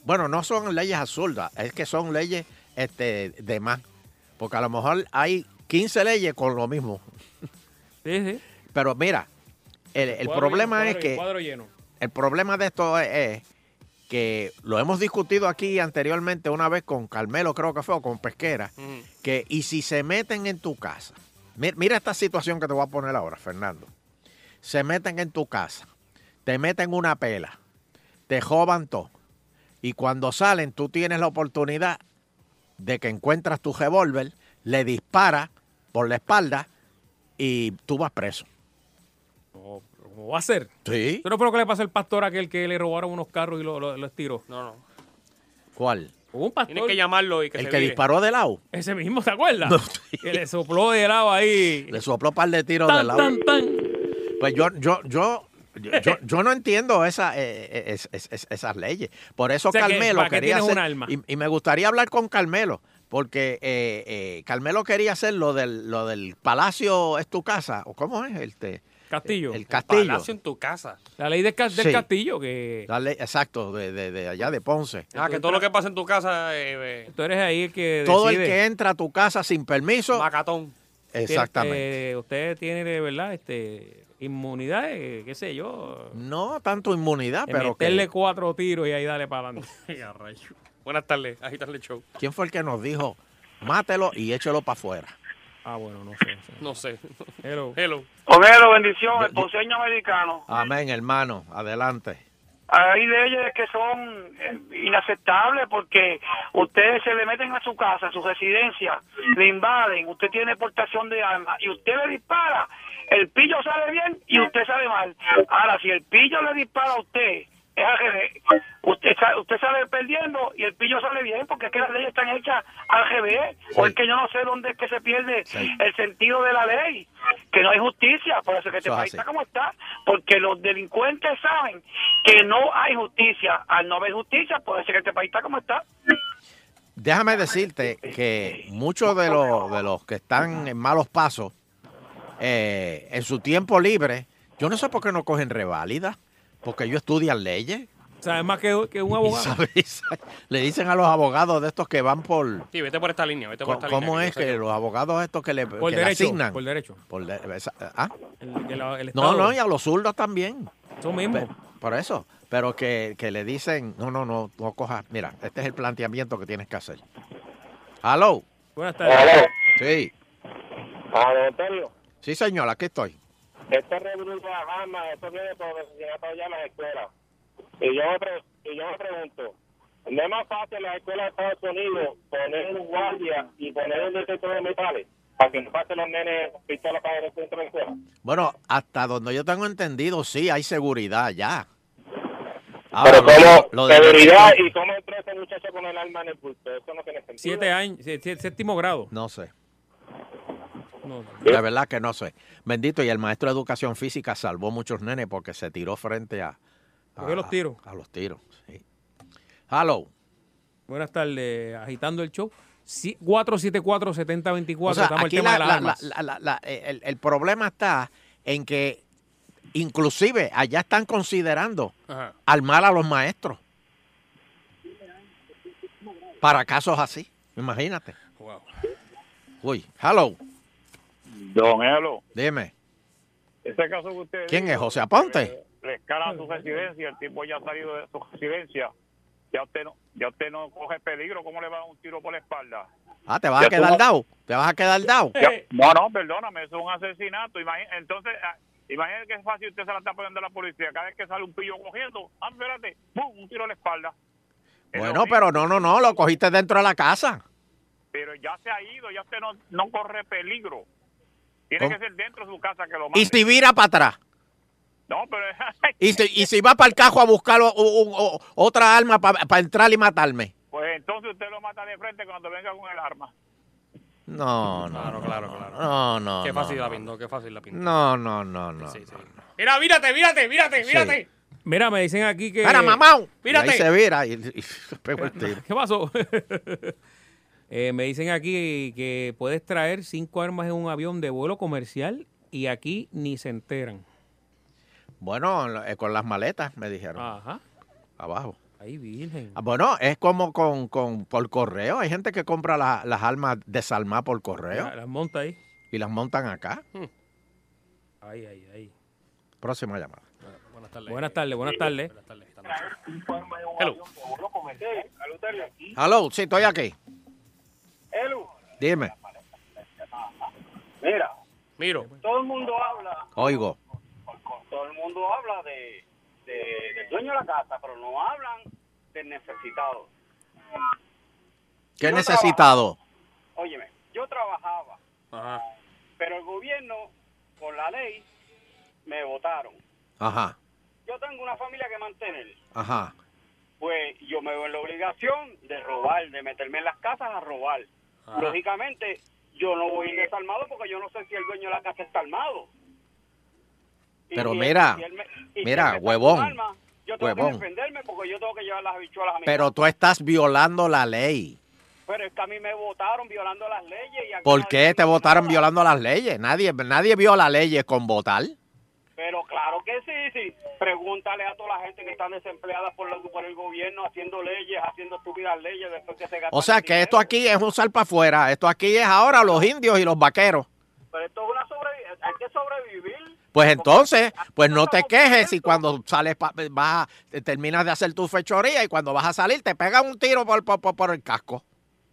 Bueno, no son leyes absurdas, es que son leyes este, de más. Porque a lo mejor hay 15 leyes con lo mismo. Sí, sí. Pero mira, el, el Cuadro problema lleno, es cuadro- que lleno. el problema de esto es, es que lo hemos discutido aquí anteriormente una vez con Carmelo, creo que fue, o con Pesquera, que y si se meten en tu casa, mi- mira esta situación que te voy a poner ahora, Fernando. Se meten en tu casa, te meten una pela, te joban todo. Y cuando salen, tú tienes la oportunidad de que encuentras tu revólver, le disparas por la espalda y tú vas preso. ¿Cómo, cómo va a ser? Sí. ¿Eso no fue lo que le pasó al pastor aquel que le robaron unos carros y lo, lo, lo estiró? No, no. ¿Cuál? Hubo un pastor. Tienes que llamarlo y que El se que vire. disparó de lado. Ese mismo, ¿te acuerdas? No. Que le sopló de lado ahí. Le sopló un par de tiros Tan, de lado. tan, tan. Pues yo, yo, yo, yo, yo- yo no entiendo esa, eh, eh, es- es- es- esas leyes. Por eso O sea, que, Carmelo ¿para qué quería hacer. un arma? Y, y me gustaría hablar con Carmelo, porque eh, eh, Carmelo quería hacer lo del, lo del Palacio es tu casa, o cómo es el, te- Castillo. el castillo. Palacio en tu casa. La ley del, ca- del Sí. castillo, que La ley- exacto, de, de- de allá de Ponce. Ah, que todo lo que pasa en tu casa eh, eh, tú eres ahí el que Todo el que entra a tu casa sin permiso. macatón. Exactamente. eh, usted tiene, de verdad, este, inmunidad, eh, qué sé yo. No tanto inmunidad, de pero que, meterle cuatro tiros y ahí dale para adelante. Buenas tardes, agítale el show. ¿quién fue el que nos dijo mátelo y échelo para afuera? ah, bueno, no sé. no sé. Hello. Hello. Homero, bendición, el ponceño americano. Amén, hermano. Adelante. Hay leyes que son eh, inaceptables porque ustedes se le meten a su casa, a su residencia, le invaden, usted tiene portación de armas y usted le dispara, el pillo sale bien y usted sale mal. Ahora, si el pillo le dispara a usted, es al revés. Usted, usted sale perdiendo y el pillo sale bien porque es que las leyes están hechas al revés. O es que yo no sé dónde es que se pierde Sí. el sentido de la ley, que no hay justicia. Por eso es que este Eso es país así. está como está, porque los delincuentes saben que no hay justicia. Al no haber justicia, puede ser que este país está como está. Déjame decirte que muchos de los, de los que están en malos pasos, eh, en su tiempo libre, yo no sé por qué no cogen reválida, porque ellos estudian leyes. ¿Sabes más que, que un abogado? sabes, le dicen a los abogados de estos que van por... Sí, vete por esta línea, vete por esta ¿Cómo línea. es que los abogados estos que le, Por que le derecho. asignan? Por derecho. por de- esa- ¿ah? El, el No, no, y a los zurdos también. Eso mismo. Por eso. Pero que, que le dicen, no, no, no, no cojas. Mira, este es el planteamiento que tienes que hacer. ¿Aló? Buenas tardes. Sí. A Antonio, Sí, señor, aquí estoy. este revuelo de las armas, esto viene por asesinato allá en las escuelas. Y yo, me pre- y yo me pregunto, ¿no es más fácil en las escuelas de Estados Unidos poner un guardia y poner un detector de metales para que no pasen los nenes pistolas para el centro de la escuela? Bueno, hasta donde yo tengo entendido, sí, hay seguridad ya. Pero como lo de- seguridad y cómo entró ese muchacho con el arma en el bulto, eso no tiene sentido. Siete años, séptimo grado. No sé. No. La verdad que no sé. Bendito, y el maestro de educación física salvó muchos nenes porque se tiró frente a... a los tiros. A, los tiros, sí. Hello. Buenas tardes, agitando el show. Sí, 474-7024, O sea, estamos aquí el tema la- de las la- armas. la- el, el problema está en que inclusive allá están considerando Ajá. armar a los maestros para casos así. Imagínate. Wow. Uy, hello, Don Elo, dime. ese caso que usted ¿Quién dijo, es? ¿José Aponte? eh, Le escalan su residencia, el tipo ya ha salido de su residencia. Ya usted no, ya usted no coge peligro, ¿cómo le va a dar un tiro por la espalda? Ah, te vas a quedar no- dado. Te vas a quedar dado. Ya- no, no, perdóname, eso es un asesinato. Imagi- entonces, ah, imagínate que es fácil usted se la está poniendo a la policía. Cada vez que sale un pillo cogiendo, ah, espérate, ¡pum! un tiro a la espalda. Es Bueno, pero no, no, no, lo cogiste dentro de la casa. Pero ya se ha ido, ya usted no, no corre peligro. Tiene ¿Cómo? que ser dentro de su casa que lo mate. Y si vira para atrás. No, pero... Y si, y si va para el cajo a buscar o- o- o- otra arma para entrar y matarme. Pues entonces usted lo mata de frente cuando venga con el arma. No, no. Claro, claro, claro. No, no. Qué fácil no. la pintó, qué fácil la pintó. No, no, no, no. Sí, sí. no. Mira, mírate, mírate, mírate, Sí. mírate. Mira, me dicen aquí que... Mira, mamá. mírate. Y ahí se vira y, y se pegó el tiro. ¿Qué pasó? Eh, me dicen aquí que puedes traer cinco armas en un avión de vuelo comercial y aquí ni se enteran. Bueno, eh, con las maletas, me dijeron. Ajá. Abajo. Ay, virgen. Ah, Bueno, es como con, con por correo. Hay gente que compra la- las armas desarmadas por correo La- Las monta ahí. y las montan acá. Ay, ay, ay. Próxima llamada. Buenas tardes. Buenas tardes, buenas tardes. Buenas tardes. Hello. Hello, sí, estoy aquí. Elu, Dime. mira, Miro. todo el mundo habla, Oigo. todo el mundo habla de, de- del dueño de la casa, pero no hablan del necesitado. ¿Qué Yo necesitado? Óyeme, yo trabajaba, Ajá. pero el gobierno, por la ley, me votaron. Ajá, Yo tengo una familia que mantener. ajá. Pues yo me veo en la obligación de robar, de meterme en las casas a robar. Ajá. Lógicamente, yo no voy a ir desarmado porque yo no sé si el dueño de la casa está armado. Y Pero si él- mira, si él me- y si mira, huevón, arma, yo tengo huevón. que defenderme porque yo tengo que llevar las habichuelas a mi Pero casa. tú estás violando la ley. Pero es que a mí me votaron violando las leyes. Y ¿Por qué te votaron nada. violando las leyes? Nadie, nadie viola leyes con votar. Pero claro que sí, sí. Pregúntale a toda la gente que está desempleada por, lo- por el gobierno haciendo leyes, haciendo estúpidas leyes después que se gastan O sea que esto aquí es un sal para afuera. Esto aquí es ahora los indios y los vaqueros. Pero esto es una sobrevi- hay que sobrevivir. Pues entonces, pues no te quejes y cuando sales, pa- vas, a- terminas de hacer tu fechoría y cuando vas a salir te pegan un tiro por, por, por- el casco.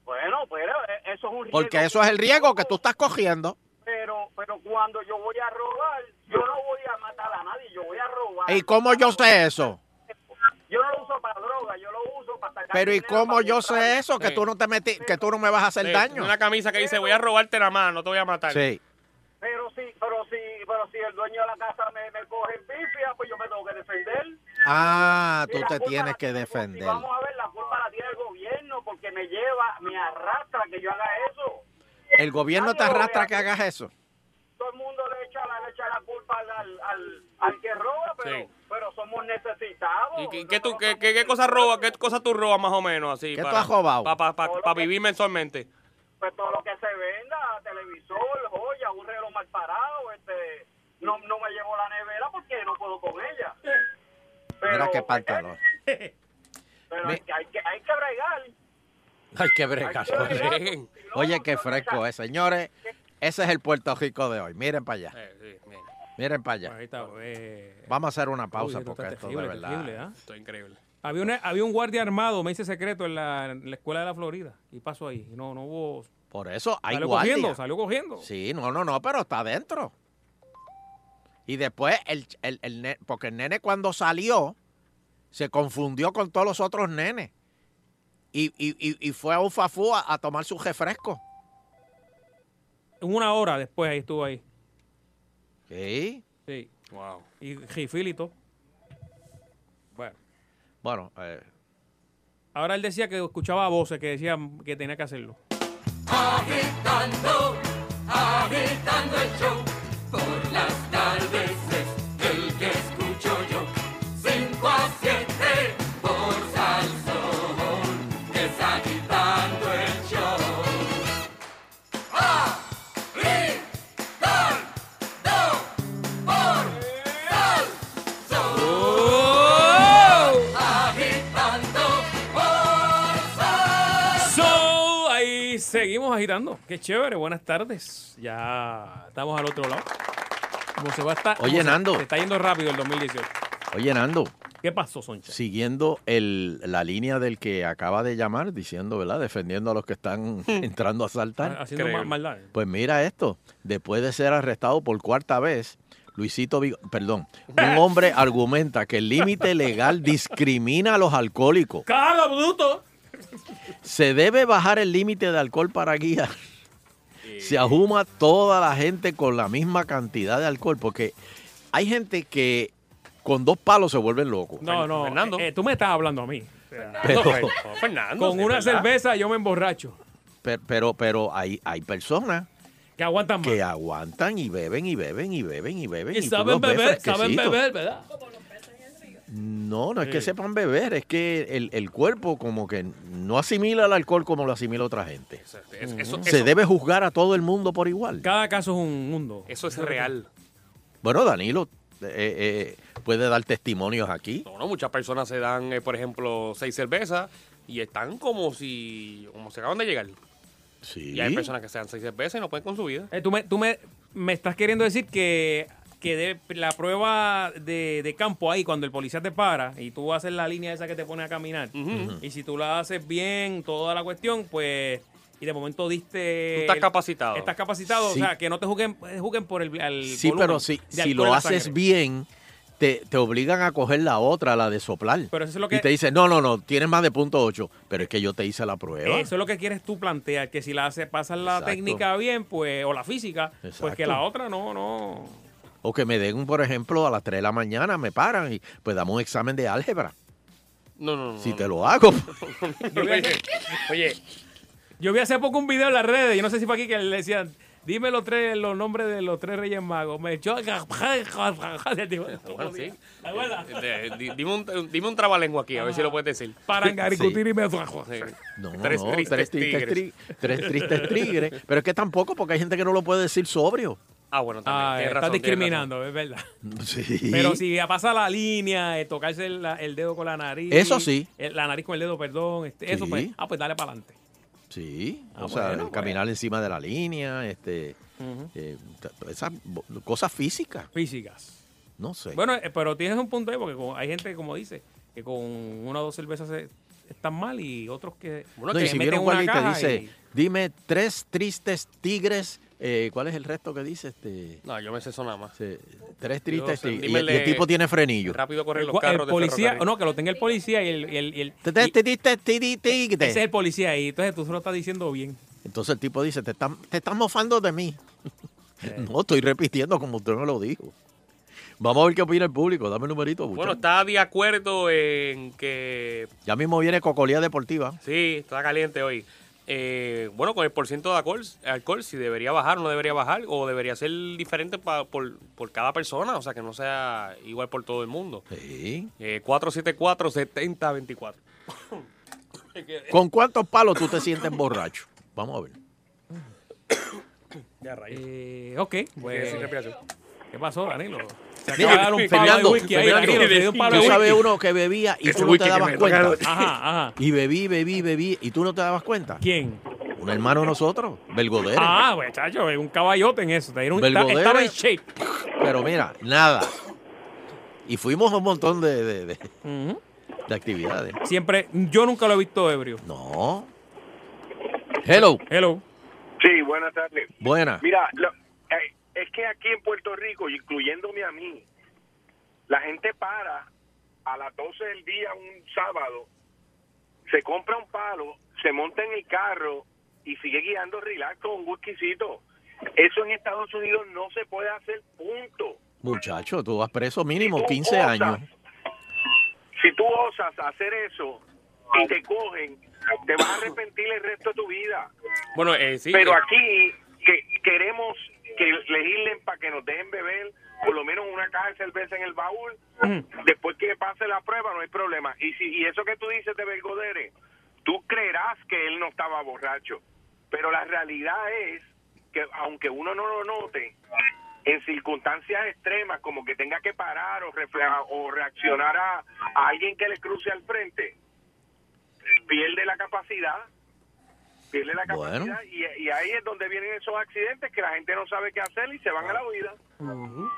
Bueno, pero eh, eso es un riesgo. Porque eso es el riesgo que tú estás cogiendo. Pero, pero cuando yo voy a robar, yo no voy a matar a nadie, yo voy a robar. ¿Y cómo yo sé eso? Yo no lo uso para droga, yo lo uso para sacar Pero ¿y cómo yo comprar. sé eso? Que Sí. tú no te metí, que tú no me vas a hacer Sí, daño. Una camisa que dice, voy a robarte la mano, no te voy a matar. Sí. Pero si, pero si, pero si el dueño de la casa me, me coge en pifia, pues yo me tengo que defender. Ah, Y tú la te culpa tienes la que tiene- defender. Vamos a ver, la culpa la tiene el gobierno porque me lleva, me arrastra que yo haga eso. El gobierno te arrastra que hagas eso. Todo el mundo le echa la, le echa la culpa al, al, al, al que roba, pero, Sí. pero somos necesitados. ¿Y qué, qué, tú, qué, qué, qué cosa roba, qué cosa tú robas más o menos así? ¿Qué tú has robado? Para vivir mensualmente. Pues todo lo que se venda, televisor, joya, un reloj mal parado, este, no, no me llevo la nevera porque no puedo con ella. Pero, Mira qué pantalón. Pero hay, que- hay que, hay que bregar. Ay, qué Hay que bregar, no, Oye, qué fresco es, señores. Ese es el Puerto Rico de hoy. Miren para allá. Eh, sí, bien. Miren para allá. Ahí está. eh. Vamos a hacer una pausa Uy, esto porque esto de verdad. terrible, ¿ah? Esto es increíble. Había, una- había un guardia armado, me dice secreto, en la, en la escuela de la Florida. Y pasó ahí. Y No, no hubo. Por eso hay salió guardia. cogiendo, salió cogiendo. Sí, no, no, no, pero está adentro. Y después, el, el, el porque el nene cuando salió, se confundió con todos los otros nenes. Y, y, y, y fue a un fafú a, a tomar su refresco. En una hora después ahí estuvo ahí. Sí. Sí. Wow. Y Gifil y todo. Bueno. Bueno, eh, Ahora él decía que escuchaba voces que decían que tenía que hacerlo. agitando, agitando el show. Agitando. Qué chévere, buenas tardes. Ya estamos al otro lado. Como se va a estar. Oye, se- Nando. Se está yendo rápido el 2018. oye, Nando, ¿Qué pasó, Soncha? siguiendo el, la línea del que acaba de llamar, diciendo, ¿verdad? Defendiendo a los que están entrando a asaltar. Haciendo Increíble. ma- maldades. Pues mira esto, después de ser arrestado por cuarta vez, Luisito, Vigo- perdón, un hombre argumenta que el límite legal discrimina a los alcohólicos. ¡Caga, bruto! Se debe bajar el límite de alcohol para guiar. Se ajuma toda la gente con la misma cantidad de alcohol, porque hay gente que con dos palos se vuelven locos. No, no. Fernando. eh, tú me estás hablando a mí. O sea, Pero- No, Fer- no, Fernando. con una verdad. cerveza yo me emborracho. Pero, pero, pero hay, hay personas Que aguantan más. que aguantan y beben y beben y beben y beben. Y saben beber, saben beber, ¿verdad? No, no es que sepan beber, es que el, el cuerpo como que no asimila el alcohol como lo asimila otra gente. Eso, es- eso- Se eso- debe juzgar a todo el mundo por igual. Cada caso es un mundo. eso es real. Bueno, Danilo eh, eh, puede dar testimonios aquí. No, no, muchas personas se dan, eh, por ejemplo, seis cervezas y están como si, como se acaban de llegar. Sí. Y hay personas que se dan seis cervezas y no pueden con su vida. Eh, tú me, tú me, me estás queriendo decir que que de la prueba de, de campo ahí, cuando el policía te para y tú haces la línea esa que te pone a caminar, y si tú la haces bien, toda la cuestión, pues, y de momento diste... Tú estás capacitado. Estás capacitado, Sí. o sea, que no te juzguen, juzguen por el, al Sí, pero si, de si lo haces sangre. bien, te, te obligan a coger la otra, la de soplar. Pero eso es lo que- Y te dicen, no, no, no, tienes más de punto ocho. Pero es que yo te hice la prueba. Eso es lo que quieres tú plantear, que si la haces, pasas la Exacto. técnica bien, pues, o la física, pues que la otra no, no. O que me den, por ejemplo, a las 3 de la mañana, me paran y pues damos un examen de álgebra. No, no, no. Si no, te no. lo hago. Oye, yo vi hace poco un video en las redes, yo no sé si fue aquí que le decían, dime los tres, los nombres de los tres reyes magos. Me echó. bueno, sí. Eh, di- Dime un, dime un trabalengua aquí, a ver si lo puedes decir. Parangaricutiri Sí. me No, no, Tres no, tristes tres tristes, tigres. tres tristes tigres. Pero es que tampoco, porque hay gente que no lo puede decir sobrio. Ah, bueno, también. Ah, razón, tienes discriminando, es verdad. Sí. Pero si pasa la línea, eh, tocarse el, el dedo con la nariz. Eso sí. eh, La nariz con el dedo, perdón. Este, Eso Sí. pues, ah, pues dale para adelante. Sí, Ah, o sea, bueno, caminar encima de la línea, este, eh, esas cosas físicas, Físicas. no sé. Bueno, eh, pero tienes un punto ahí, porque hay gente, como dice, que con una o dos cervezas se- están mal y otros que, Bueno, No, que y si meten una guardia y te caja dice, y- dime tres tristes tigres, eh, ¿cuál es el resto que dice? Este, No, yo me sé eso nada más. sí, tres tristes tigres. Y, el- y el el- tipo tiene frenillo. Rápido corren los el, carros de policía, no, que lo tenga el policía y el, y el- y el- y- ese es el policía y entonces tú se lo estás diciendo bien. Entonces el tipo dice, te están, te están mofando de mí. no, estoy repitiendo como usted me lo dijo. Vamos a ver qué opina el público. Dame el numerito, Bueno, Buchan. está de acuerdo en que Ya mismo viene Cocolía Deportiva. sí, está caliente hoy. Eh, bueno, con el porciento de alcohol, alcohol, si debería bajar o no debería bajar, o debería ser diferente pa- por, por cada persona, o sea, que no sea igual por todo el mundo. Sí. Eh, 474-7024. ¿Con cuántos palos tú te sientes borracho? Vamos a ver. Ya, rayos. Eh, ok, pues, Sin respiración. ¿qué pasó, Danilo? Se acaba de dar un palo Fernando, de whisky ahí, Fernando, dio un palo Tú sabes uno que bebía y Ese tú no whisky te que dabas me cuenta. tocaron. Ajá, ajá. Y bebí, bebí, bebí y tú no te dabas cuenta. ¿Quién? Un hermano de nosotros, Belgodere. Ah, pues, chacho, un caballote en eso. Te dieron- Belgodere. estaba en shape. Pero mira, nada. Y fuimos a un montón de, de- de- Ujú. de actividades. Siempre, yo nunca lo he visto ebrio. No. Hello. Hello. Sí, buenas tardes. Buena. Mira, lo- es que aquí en Puerto Rico, incluyéndome a mí, la gente para a las 12 del día un sábado, se compra un palo, se monta en el carro y sigue guiando relax con un whiskycito. Eso en Estados Unidos no se puede hacer, punto. Muchacho, tú vas preso mínimo Si tú 15 osas- años. Si tú osas hacer eso y te cogen, te vas a arrepentir el resto de tu vida. Bueno, eh, sí. Pero eh, aquí que queremos que legislen para que nos dejen beber por lo menos una caja de cerveza en el baúl. Después que pase la prueba no hay problema. Y si y eso que tú dices de Belgodere, tú creerás que él no estaba borracho. Pero la realidad es que aunque uno no lo note, en circunstancias extremas como que tenga que parar o, refle- o reaccionar a, a alguien que le cruce al frente, pierde la capacidad pierde la Bueno. y, y ahí es donde vienen esos accidentes que la gente no sabe qué hacer y se van a la huida. Bueno,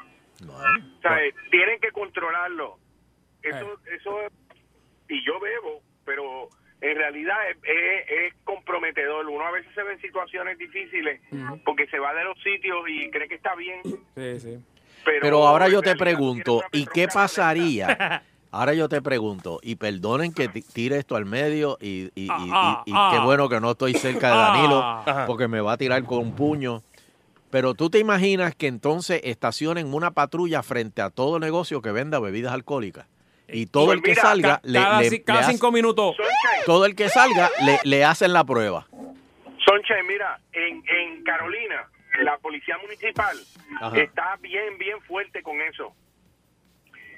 O sea, eh, tienen que controlarlo. Eso, eso, y yo bebo, pero en realidad es, es- es comprometedor. Uno a veces se ve en situaciones difíciles porque se va de los sitios y cree que está bien. Sí, sí. Pero, Pero ahora yo te pregunto, ¿y qué pasaría? Ahora yo te pregunto, y perdonen que ti- tire esto al medio, y, y- y- Ah, y- y ah, qué ah. bueno que no estoy cerca de Danilo, Ah. porque me va a tirar con un puño. Pero tú te imaginas que entonces estacionen una patrulla frente a todo negocio que venda bebidas alcohólicas. Y todo el que mira, salga, Ca- le, cada le- ci- cada le hace- cinco minutos. Sunshine, todo el que salga le, le hacen la prueba. Sunshine, mira, en, en Carolina, la policía municipal Ajá. está bien, bien fuerte con eso.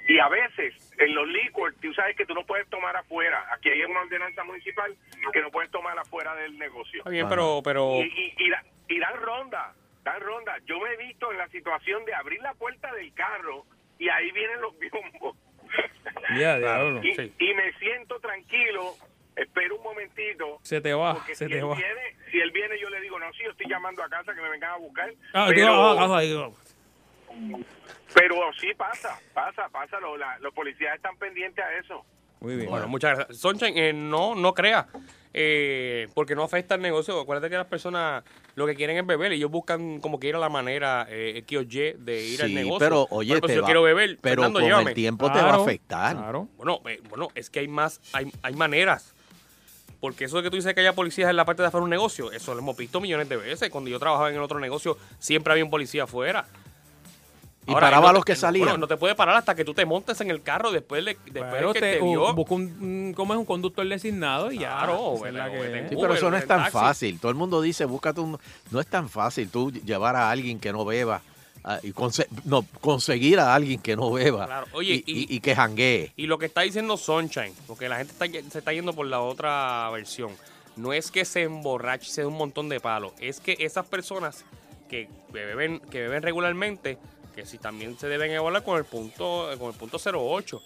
Y a veces, en los liquors, tú sabes que tú no puedes tomar afuera. Aquí hay una ordenanza municipal que no puedes tomar afuera del negocio. Está bien, pero, pero Y, y, y, da- y dan ronda, dan ronda. Yo me he visto en la situación de abrir la puerta del carro y ahí vienen los biombos. Ya, y, sí. y me siento tranquilo, espero un momentito. Se te va, Porque se si te él, va. viene, si él viene, yo le digo, no, sí, yo estoy llamando a casa que me vengan a buscar. Ah, pero, vas a casa ahí. Pero sí pasa, pasa, pasa. Lo- la- los policías están pendientes a eso. Muy bien. Bueno, muchas gracias. Sunshine, eh, no, no crea, eh, porque no afecta el negocio. Acuérdate que las personas lo que quieren es beber y ellos buscan como quiera la manera eh, X o Y de ir al Sí, negocio. pero oye, ejemplo, te si yo va- quiero beber, pero Fernando, con llévame. el tiempo te va a afectar. Claro. Bueno, eh, bueno, es que hay más, hay, hay maneras. Porque eso de que tú dices que haya policías en la parte de hacer un negocio, eso lo hemos visto millones de veces. Cuando yo trabajaba en el otro negocio, siempre había un policía afuera. Y Ahora, paraba no a los que salían. Bueno, no te puede parar hasta que tú te montes en el carro después de, después Pero que te, te vio. busca un, ¿cómo es un conductor designado y ya. Claro, Sí, Uber, pero eso no es tan taxi. fácil. Todo el mundo dice, búscate un... No es tan fácil tú llevar a alguien que no beba ah, y conse- no, conseguir a alguien que no beba Claro. Oye, y, y- y- y que janguee. Y lo que está diciendo Sunshine, porque la gente está, se está yendo por la otra versión, no es que se emborrache, se dé un montón de palos, es que esas personas que beben, que beben regularmente, que si también se deben evaluar con el punto, con el punto 08,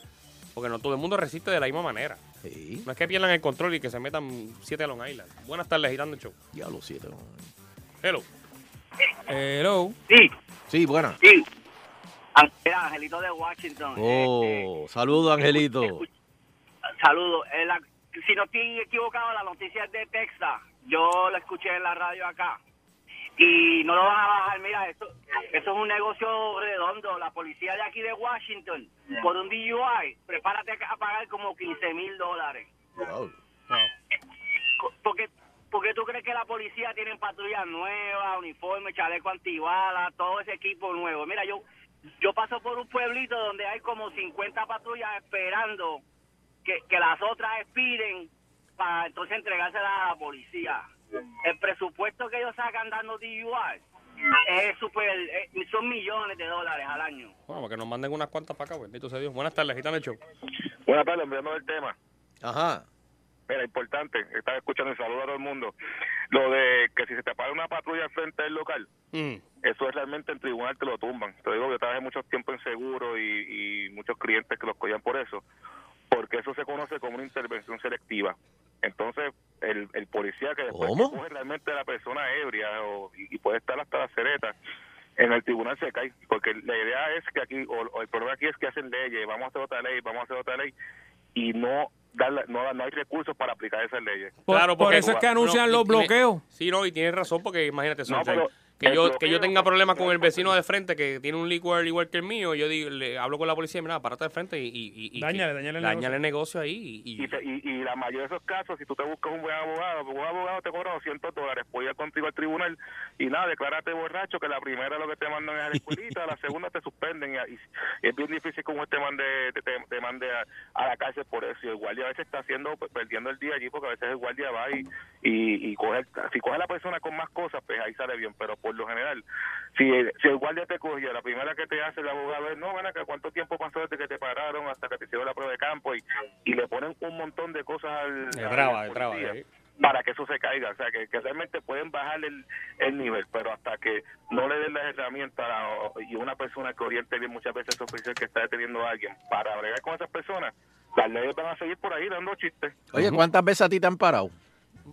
porque no todo el mundo resiste de la misma manera. Sí, No es que pierdan el control y que se metan siete a Long Island. Buenas tardes, girando el show. ya lo siento. Hello. Hello. Sí, Sí, buena. sí. Angelito de Washington. Oh, saludo, Angelito. Saludos. Eh, la- si no estoy equivocado, la noticia es de Texas. Yo la escuché en la radio acá. Y no lo van a bajar. Mira, esto, esto es un negocio redondo. La policía de aquí de Washington, por un DUI, prepárate a pagar como 15 mil dólares. Wow. Porque, porque tú crees que la policía tiene patrullas nuevas, uniforme, chaleco antibalas, todo ese equipo nuevo. Mira, yo yo paso por un pueblito donde hay como 50 patrullas esperando que, que las otras expiren para entonces entregárselas a la policía. El presupuesto que ellos sacan dando DUI es super, eh, son millones de dólares al año. Bueno, porque nos manden unas cuantas para acá, bendito sea Dios. Buenas tardes, gitano show. Buenas tardes, enviando el tema. Ajá. Mira, importante, estaba escuchando y saludo a todo el mundo. Lo de que si se te para una patrulla al frente del local, Mm. eso es realmente en tribunal te lo tumban. Te digo, yo trabajé mucho tiempo en seguro y, y muchos clientes que los cogían por eso, porque eso se conoce como una intervención selectiva. Entonces, el, el policía que después coge realmente a la persona ebria o, y, y puede estar hasta la cereta, en el tribunal se cae, porque la idea es que aquí, o, o el problema aquí es que hacen leyes, vamos a hacer otra ley, vamos a hacer otra ley, y no, no, no hay recursos para aplicar esas leyes. Por, Claro, por porque- eso es que anuncian No, los y tiene- bloqueos. Sí, no, y tienes razón porque imagínate, No, pero que yo que yo tenga problemas con el vecino de frente que tiene un liquor igual que el mío, yo digo, le hablo con la policía, mira, párate de frente y, y, y- y el dáñale el negocio ahí y, y- Y, y, y la mayoría de esos casos, si tú te buscas un buen abogado, un buen abogado te cobra 200 dólares, puedes ir contigo al tribunal y nada, declárate borracho, que la primera lo que te mandan es a la escuelita, la segunda te suspenden y, y es bien difícil que un juez te mande, te, te- te mande a, a la cárcel por eso. Y el guardia a veces está haciendo, pues, perdiendo el día allí porque a veces el guardia va y, y, y coge, si coge a la persona con más cosas, pues ahí sale bien, pero por lo general, si, si el guardia te cogió, la primera que te hace el abogado es, no, bueno, que cuánto tiempo pasó desde que te pararon hasta que te hicieron la prueba de campo y, y le ponen un montón de cosas al, de al brava, de brava, eh. para que eso se caiga, o sea, que, que realmente pueden bajar el, el nivel, pero hasta que no le den las herramientas a- y una persona que oriente bien muchas veces es oficial que está deteniendo a alguien para bregar con esas personas, las leyes van a seguir por ahí dando chistes. Oye, ¿cuántas veces a ti te han parado?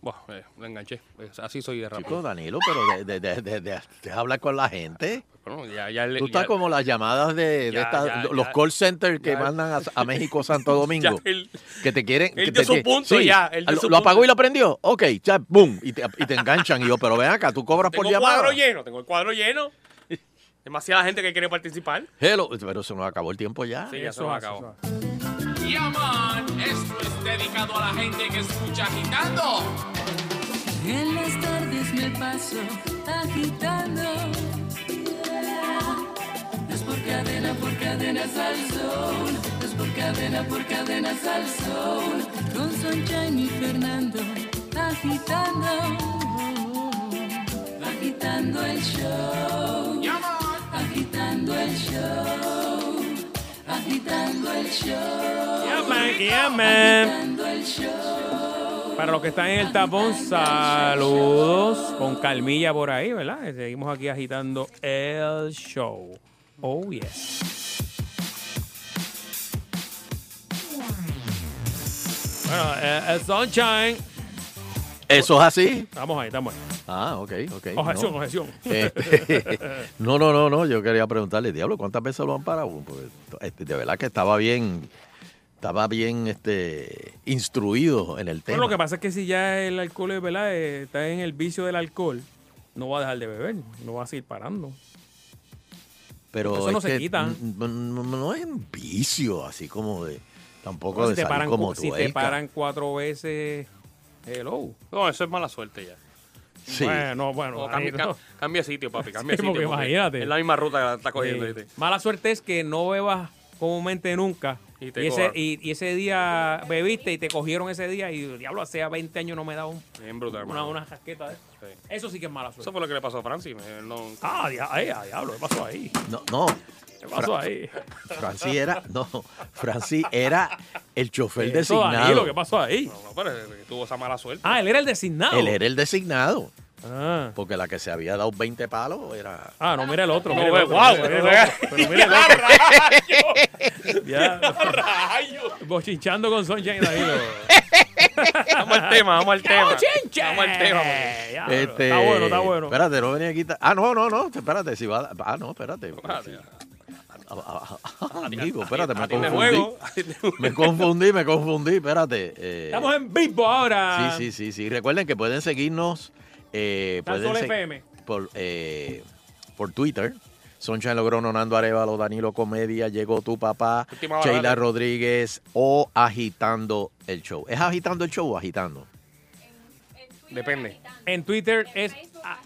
Buah, eh, me enganché, así soy de rápido. Chico, Danilo, pero de, de, de, de- hablar con la gente. Bueno, ya, ya le- Tú estás ya- como las llamadas de, de Ya, estas- ya, los ya. call centers que Ya. mandan a, a México, Santo Domingo. Ya, que te quieren. él que te su punto ya, él dio lo, su lo apagó punto. y lo prendió. Ok, ya, boom. Y te, y te enganchan. Y yo, pero ven acá, tú cobras por tengo el llamada. cuadro lleno, tengo el cuadro lleno. Demasiada gente que quiere participar. Hello, pero se nos acabó el tiempo ya. Sí, ya se nos acabó. Yeah, man, esto es dedicado a la gente que escucha agitando. En las tardes me paso agitando. Es por cadena, por cadena Salsón. Es por cadena, por cadena Salsón. Con Sunshine y Fernando agitando. Agitando el show. Agitando el show. Agitando el show. Show. Para los que están en el tapón, saludos con calmilla por ahí, ¿verdad? Seguimos aquí agitando el show. Oh, yes. Bueno, el Sunshine ¿Eso es así? Estamos ahí, estamos ahí. Ah, ok, ok. Objeción, no. objeción. Este, no, no, no, no. Yo quería preguntarle, diablo, ¿cuántas veces lo han parado? Porque, este, de verdad que estaba bien, estaba bien este, instruido en el tema. Lo que pasa es que si ya el alcohol es verdad, eh, está en el vicio del alcohol, no va a dejar de beber, no va a seguir parando. Pero eso no es se quita. No, no es un vicio, así como de. Tampoco si de te salir paran, como cu- si te paran cuatro veces, hello. No, eso es mala suerte ya. Sí. Bueno, bueno. Cambia, no. sitio, papi. Cambia Sí, sitio. porque imagínate. Es la misma ruta que la está cogiendo. Mala suerte es que no bebas comúnmente nunca. Y ese, y, y ese día bebiste y te cogieron ese día y diablo, hace 20 años no me da un, brutal, una, una jasqueta de eso. Sí. Eso sí que es mala suerte. Eso fue lo que le pasó a Francis. no- Ah, ay, diablo, ¿qué pasó ahí? No, no. ¿Qué pasó ahí? Francis era, no, Francis era el chofer Eso, designado. Danilo, ¿qué pasó ahí? No, no, pero tuvo esa mala suerte. Ah, él era el designado. Él era el designado. Ah. Porque la que se había dado 20 palos era. Ah, no, mira el otro. Mira el otro, mira otro, pero mira el otro. Ya. Bochinchando con Sonja y Danilo. Vamos al tema, vamos al tema. ¡Bochinche! Vamos al tema. Diablo, Este, Está bueno, está bueno. Espérate, no venía a quitar. Ah, no, no, no. Espérate, si va. Ah, no, espérate. Espérate. Amigo, espérate, me confundí. juego. Me confundí, me confundí. Espérate. eh, Estamos en vivo ahora. Sí, sí, sí, sí. Recuerden que pueden seguirnos. Eh, pueden Sol se- FM. por, eh, por Twitter. Soncha Logrono, Nando Arevalo, Danilo Comedia, Llegó tu papá, Sheila. Rodríguez o Agitando el Show. ¿Es Agitando el Show o Agitando? Depende. En Twitter es a-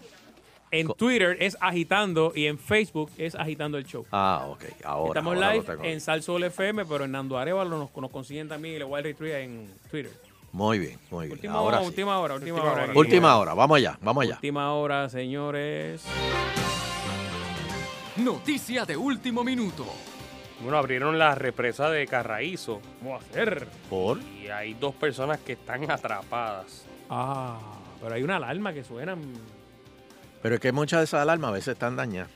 en Co- Twitter es agitando y en Facebook es agitando el show. Ah, ok. Ahora. Estamos ahora live tengo. en Salsol FM, pero en Nando Arevalo nos, nos consiguen también y le Wild Retreat en Twitter. Muy bien, muy bien. Última ahora hora, sí. última hora, última, Última hora. hora. aquí. Última hora. Vamos allá, vamos allá. Última hora, señores. Noticia de último minuto. Bueno, abrieron la represa de Carraízo ¿Cómo va a ser? Por. y hay dos personas que están atrapadas. Ah, pero hay una alarma que suena. Pero es que muchas de esas alarmas a veces están dañadas.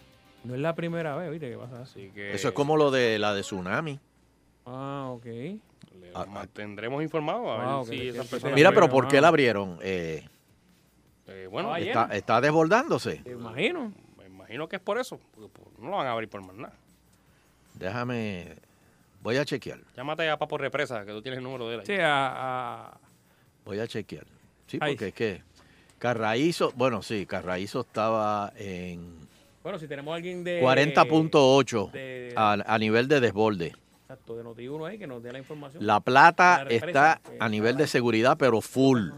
No es la primera vez, ¿viste? ¿Qué pasa? Así que Eso es como lo de la de tsunami. Ah, ok. le Ah, ah. mantendremos informados a ver Wow, si que- esas personas. Mira, pero ¿por qué la abrieron? Eh, Eh, bueno, Ay, está, está desbordándose. Te imagino. me imagino que es por eso. porque por- no lo van a abrir por más nada. Déjame. Voy a chequear. Llámate a Papo Represa, que tú tienes el número de él. ahí. Sí, a, a- Voy a chequear. Sí, Ay. porque es que Carraízo, bueno, sí, Carraízo estaba en Bueno, si tenemos alguien de. 40.8 de- a, a nivel de desborde. Exacto, de Noti1 ahí que nos dé la información. La Plata La está a nivel de seguridad, pero full.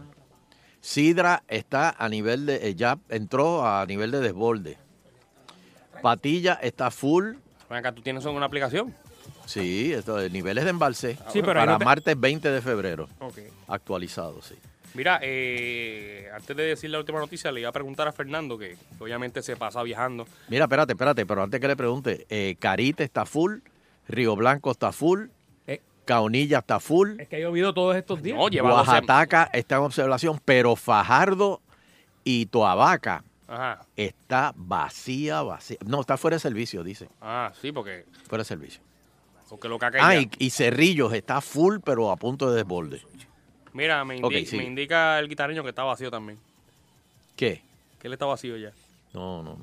Sidra está a nivel de, eh, ya entró a nivel de desborde. Patilla está full. Ven acá, tú tienes una aplicación. Sí, esto de niveles de embalse. Sí, pero ahí para no te- martes 20 de febrero. Ok. Actualizado, sí. Mira, eh, antes de decir la última noticia, le iba a preguntar a Fernando, que obviamente se pasa viajando. Mira, espérate, espérate, pero antes que le pregunte, eh, Carite está full, Río Blanco está full, Eh. Caonilla está full, Es que ha llovido todos estos días. No, lleva 12 Oaxaca está en observación, pero Fajardo y Toabaca Ajá. está vacía, vacía. No, está fuera de servicio, dice. Ah, sí, porque, Fuera de servicio. porque lo que Ah, y, y Cerrillos está full, pero a punto de desborde. Mira, me, indi- indica el guitarreño que está vacío también. ¿Qué? Que él está vacío ya. No, no,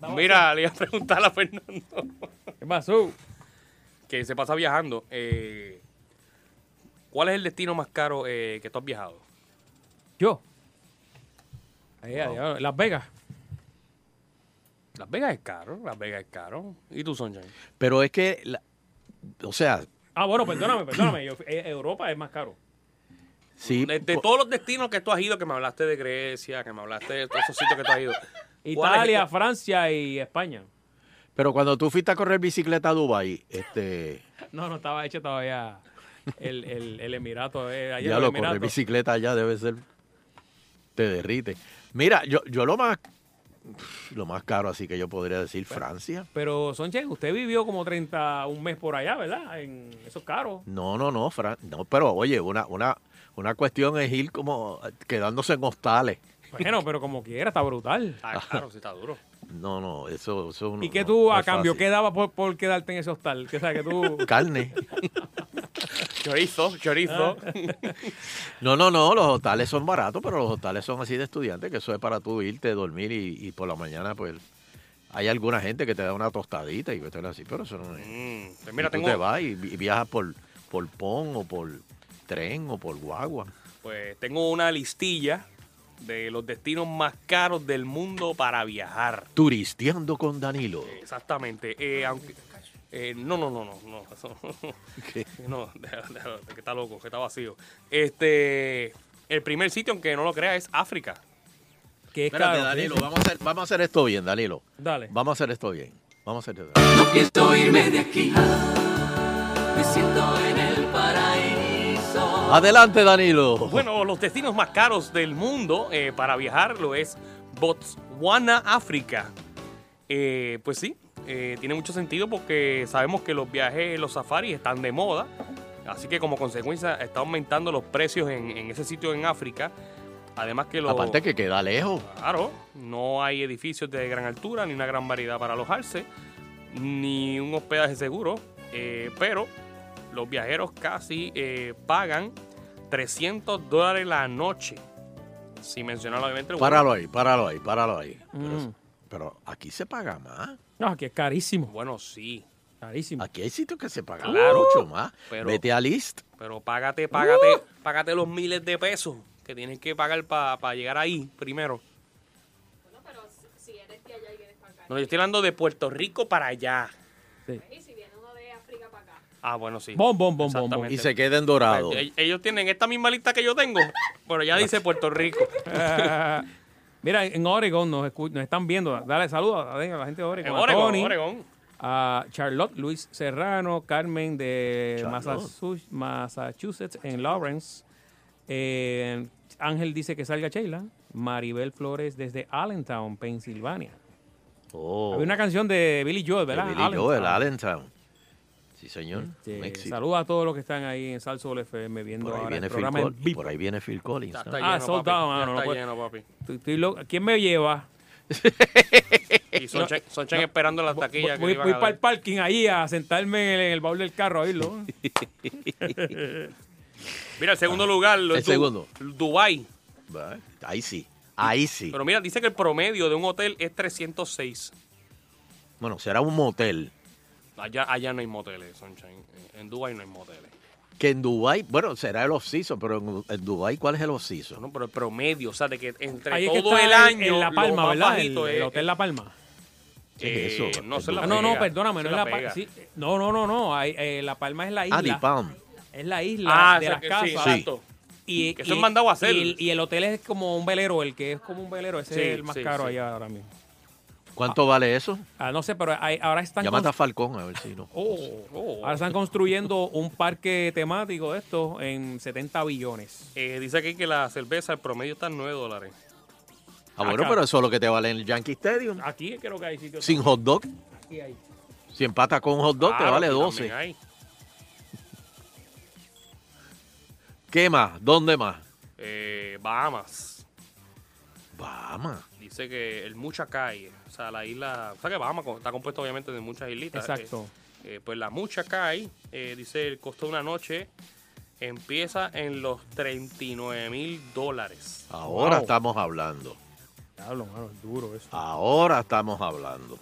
no. Mira, le iba a preguntar a Fernando, ¿Qué pasó? que se pasa viajando. eh, ¿Cuál es el destino más caro eh, que tú has viajado? Yo. Ahí, ahí, Las Vegas. Las Vegas es caro, Las Vegas es caro. ¿Y tú, Sunshine? Pero es que, la- o sea, Ah, bueno, perdóname, perdóname. Yo- eh, Europa es más caro. Sí. De, todos los destinos que tú has ido, que me hablaste de Grecia, que me hablaste de todos esos sitios que tú has ido. ¿cuál es Italia, Francia y España. Pero cuando tú fuiste a correr bicicleta a Dubái, este, No, no estaba hecho todavía el, el, el Emirato. eh, allá ya lo los correr bicicleta allá debe ser, te derrite. Mira, yo, yo lo más, lo más caro así que yo podría decir Francia. Pero, Sonchen, usted vivió como 30, un mes por allá, ¿verdad? En esos caros. No, no, no, Fran, no, pero oye, una, una, una cuestión es ir como quedándose en hostales. Bueno, pero como quiera, está brutal. Ah, claro, sí está duro. No, no, eso, eso no- ¿Y qué no- tú, no a cambio, qué daba por, por quedarte en ese hostal? Que, o sea, que tú... Carne. Chorizo, chorizo. No, no, no, los hostales son baratos, pero los hostales son así de estudiantes, que eso es para tú irte, dormir y, y por la mañana, pues, hay alguna gente que te da una tostadita y cuestiones así, pero eso no es. Mm, pues mira, Y tú tengo, te vas y, vi- viajas por, por PON o por tren o por guagua. pues, tengo una listilla de los destinos más caros del mundo para viajar. Turisteando con Danilo. Exactamente. Eh, aunque, eh, no, no, no, no, no. eso- ¿Qué? no, déjalo, déjalo, que está loco, que está vacío. Este, el primer sitio, aunque no lo crea, es África. Que es Espérate, caro. Danilo, vamos a, hacer, vamos a hacer esto bien, Danilo. Dale. Vamos a hacer esto bien. Vamos a hacer esto bien. No quiero irme de aquí. Me siento en el paraíso. Adelante, Danilo. Bueno, los destinos más caros del mundo eh, para viajar lo es Botswana, África. Eh, pues sí, eh, tiene mucho sentido porque sabemos que los viajes, los safaris están de moda. Así que como consecuencia está aumentando los precios en, en ese sitio en África. Además que los... Aparte que queda lejos. Claro, no hay edificios de gran altura, ni una gran variedad para alojarse, ni un hospedaje seguro, eh, pero los viajeros casi eh, pagan 300 dólares la noche, sin mencionar obviamente. Páralo ahí, páralo ahí, páralo ahí. Pero, Mm. pero aquí se paga más. No, aquí es carísimo. Bueno, sí, Carísimo. Aquí hay sitios que se pagan Claro, mucho más. pero- Vete a List. pero págate, págate, págate los miles de pesos que tienes que pagar para llegar ahí primero. Bueno, pero si, eres de allá y vienes para acá. No, yo estoy hablando de Puerto Rico para allá. Y si viene uno de África para acá. Ah, bueno, sí. Bom, bom, bom, bom. Y se queda en dorado. Eh, Ellos tienen esta misma lista que yo tengo, pero ya dice Puerto Rico. Mira, en Oregon nos, nos están viendo. Dale saludos a la gente de Oregon. En a Oregon, Tony, Oregon. A Charlotte, Luis Serrano, Carmen de Charlotte. Massachusetts, en Lawrence. Eh, Ángel dice que salga Sheila. Maribel Flores desde Allentown, Pensilvania. Oh, Había una canción de Billy Joel, de ¿verdad? Billy Joel, Allentown. Sí, señor. Este, saludos a todos los que están ahí en Salsol FM viendo Por ahora el Phil programa en Collins, vivo. por ahí viene Phil Collins. ¿no? está Ah, lleno, Ya mano, no está puede- lleno, papi. Estoy- estoy loco. ¿Quién me lleva? Y Sonchen, Sonchen esperando las taquillas que voy para el parking ahí a sentarme en el, en el baúl del carro a oírlo. Mira, el segundo lugar, lo- El Du- segundo. Dubai. Ahí sí, ahí sí. Pero mira, dice que el promedio de un hotel es 306. Bueno, será un motel. Allá, allá no hay moteles, Sunshine. En- En Dubai no hay moteles. Que en Dubai, bueno, será el off-season, pero en, en Dubai, ¿cuál es el off-season? No, pero el promedio, o sea, de que entre Ahí es que todo está el año. en La Palma, ¿verdad? El, Hotel La Palma. ¿Qué es eh, eso? No se la Ah, no, no, perdóname, se no es la Palma. sí, no, no, no, no. hay- eh, la Palma es la isla. Ah, Di Palm. Es la isla Ah, de o sea las casas. sí, Sí. exacto. Y, Que eso es mandado a hacer. Y, y el hotel es como un velero, el que es como un velero, ese Sí, es el más sí, caro sí. allá ahora mismo. ¿Cuánto vale eso? Ah, no sé, pero hay- ahora están Llámate a Falcón a ver si no. Oh, Oh. ahora están construyendo un parque temático de esto en 70 billones. Eh, dice aquí que la cerveza, el promedio está en 9 dólares. Ah, bueno, Acá. pero eso es lo que te vale en el Yankee Stadium. Aquí creo que hay sitios. Sin hot dog. Aquí hay. Si empatas con un hot dog, te vale aquí 12. también hay. ¿Qué más? ¿Dónde más? Eh, Bahamas. Bahamas. Dice que el Muchacay, o sea, la isla, o sea que Bahamas está compuesto obviamente de muchas islitas. Exacto. Eh, eh, pues la Muchacay, eh, dice el costo de una noche empieza en los 39 mil dólares. Ahora Wow. estamos hablando. Diablo, mano, es duro eso. Ahora estamos hablando.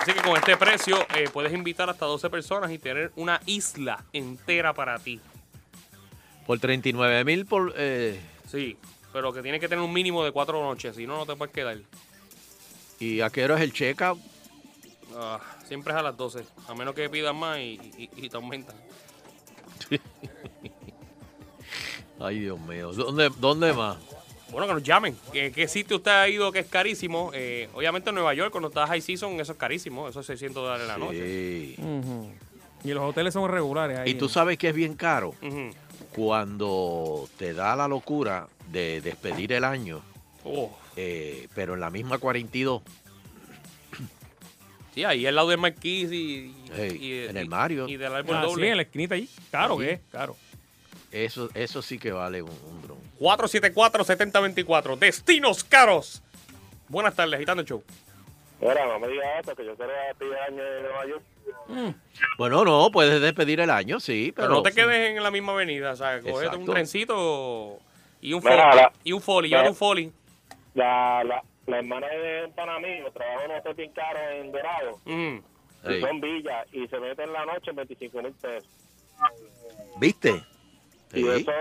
Así que con este precio eh, puedes invitar hasta 12 personas y tener una isla entera para ti. Por 39 mil por... eh, Sí, pero que tienes que tener un mínimo de cuatro noches, si no, no te puedes quedar. ¿Y a qué hora es el check-out? Ah, siempre es a las 12, a menos que pidas más y, y- y te aumentan. Ay, Dios mío. ¿Dónde, dónde más? Bueno, que nos llamen. ¿Qué, qué sitio usted ha ido que es carísimo? Eh, obviamente en Nueva York, cuando está high season, eso es carísimo. Eso es 600 dólares la noche. Sí. Y los hoteles son regulares ahí. Y tú sabes que es bien caro Ujú. Cuando te da la locura de despedir el año, Oh, eh, pero en la misma 42, sí, ahí al lado del Marquis y, Hey, y- en el Mario. Y del árbol Ah, sí, doble. en la esquinita ahí. Claro Allí. que es, claro. eso, eso sí que vale un, un dron. 474-7024. Destinos caros. Buenas tardes, agitando el show. Mira, no me digas eso, que yo quiero pedir año de Nueva York. Bueno, no, puedes despedir el año, sí, pero... Pero no te quedes en la misma avenida, o sea, cógete un trencito y un Mira, folly. la- Y un folly, la- un. La, la, la hermana de un pana mío trabaja en un hotel bien caro en Dorado. Mm. Y Sí. son villas y se mete en la noche en 25 mil pesos. ¿Viste? Y eso,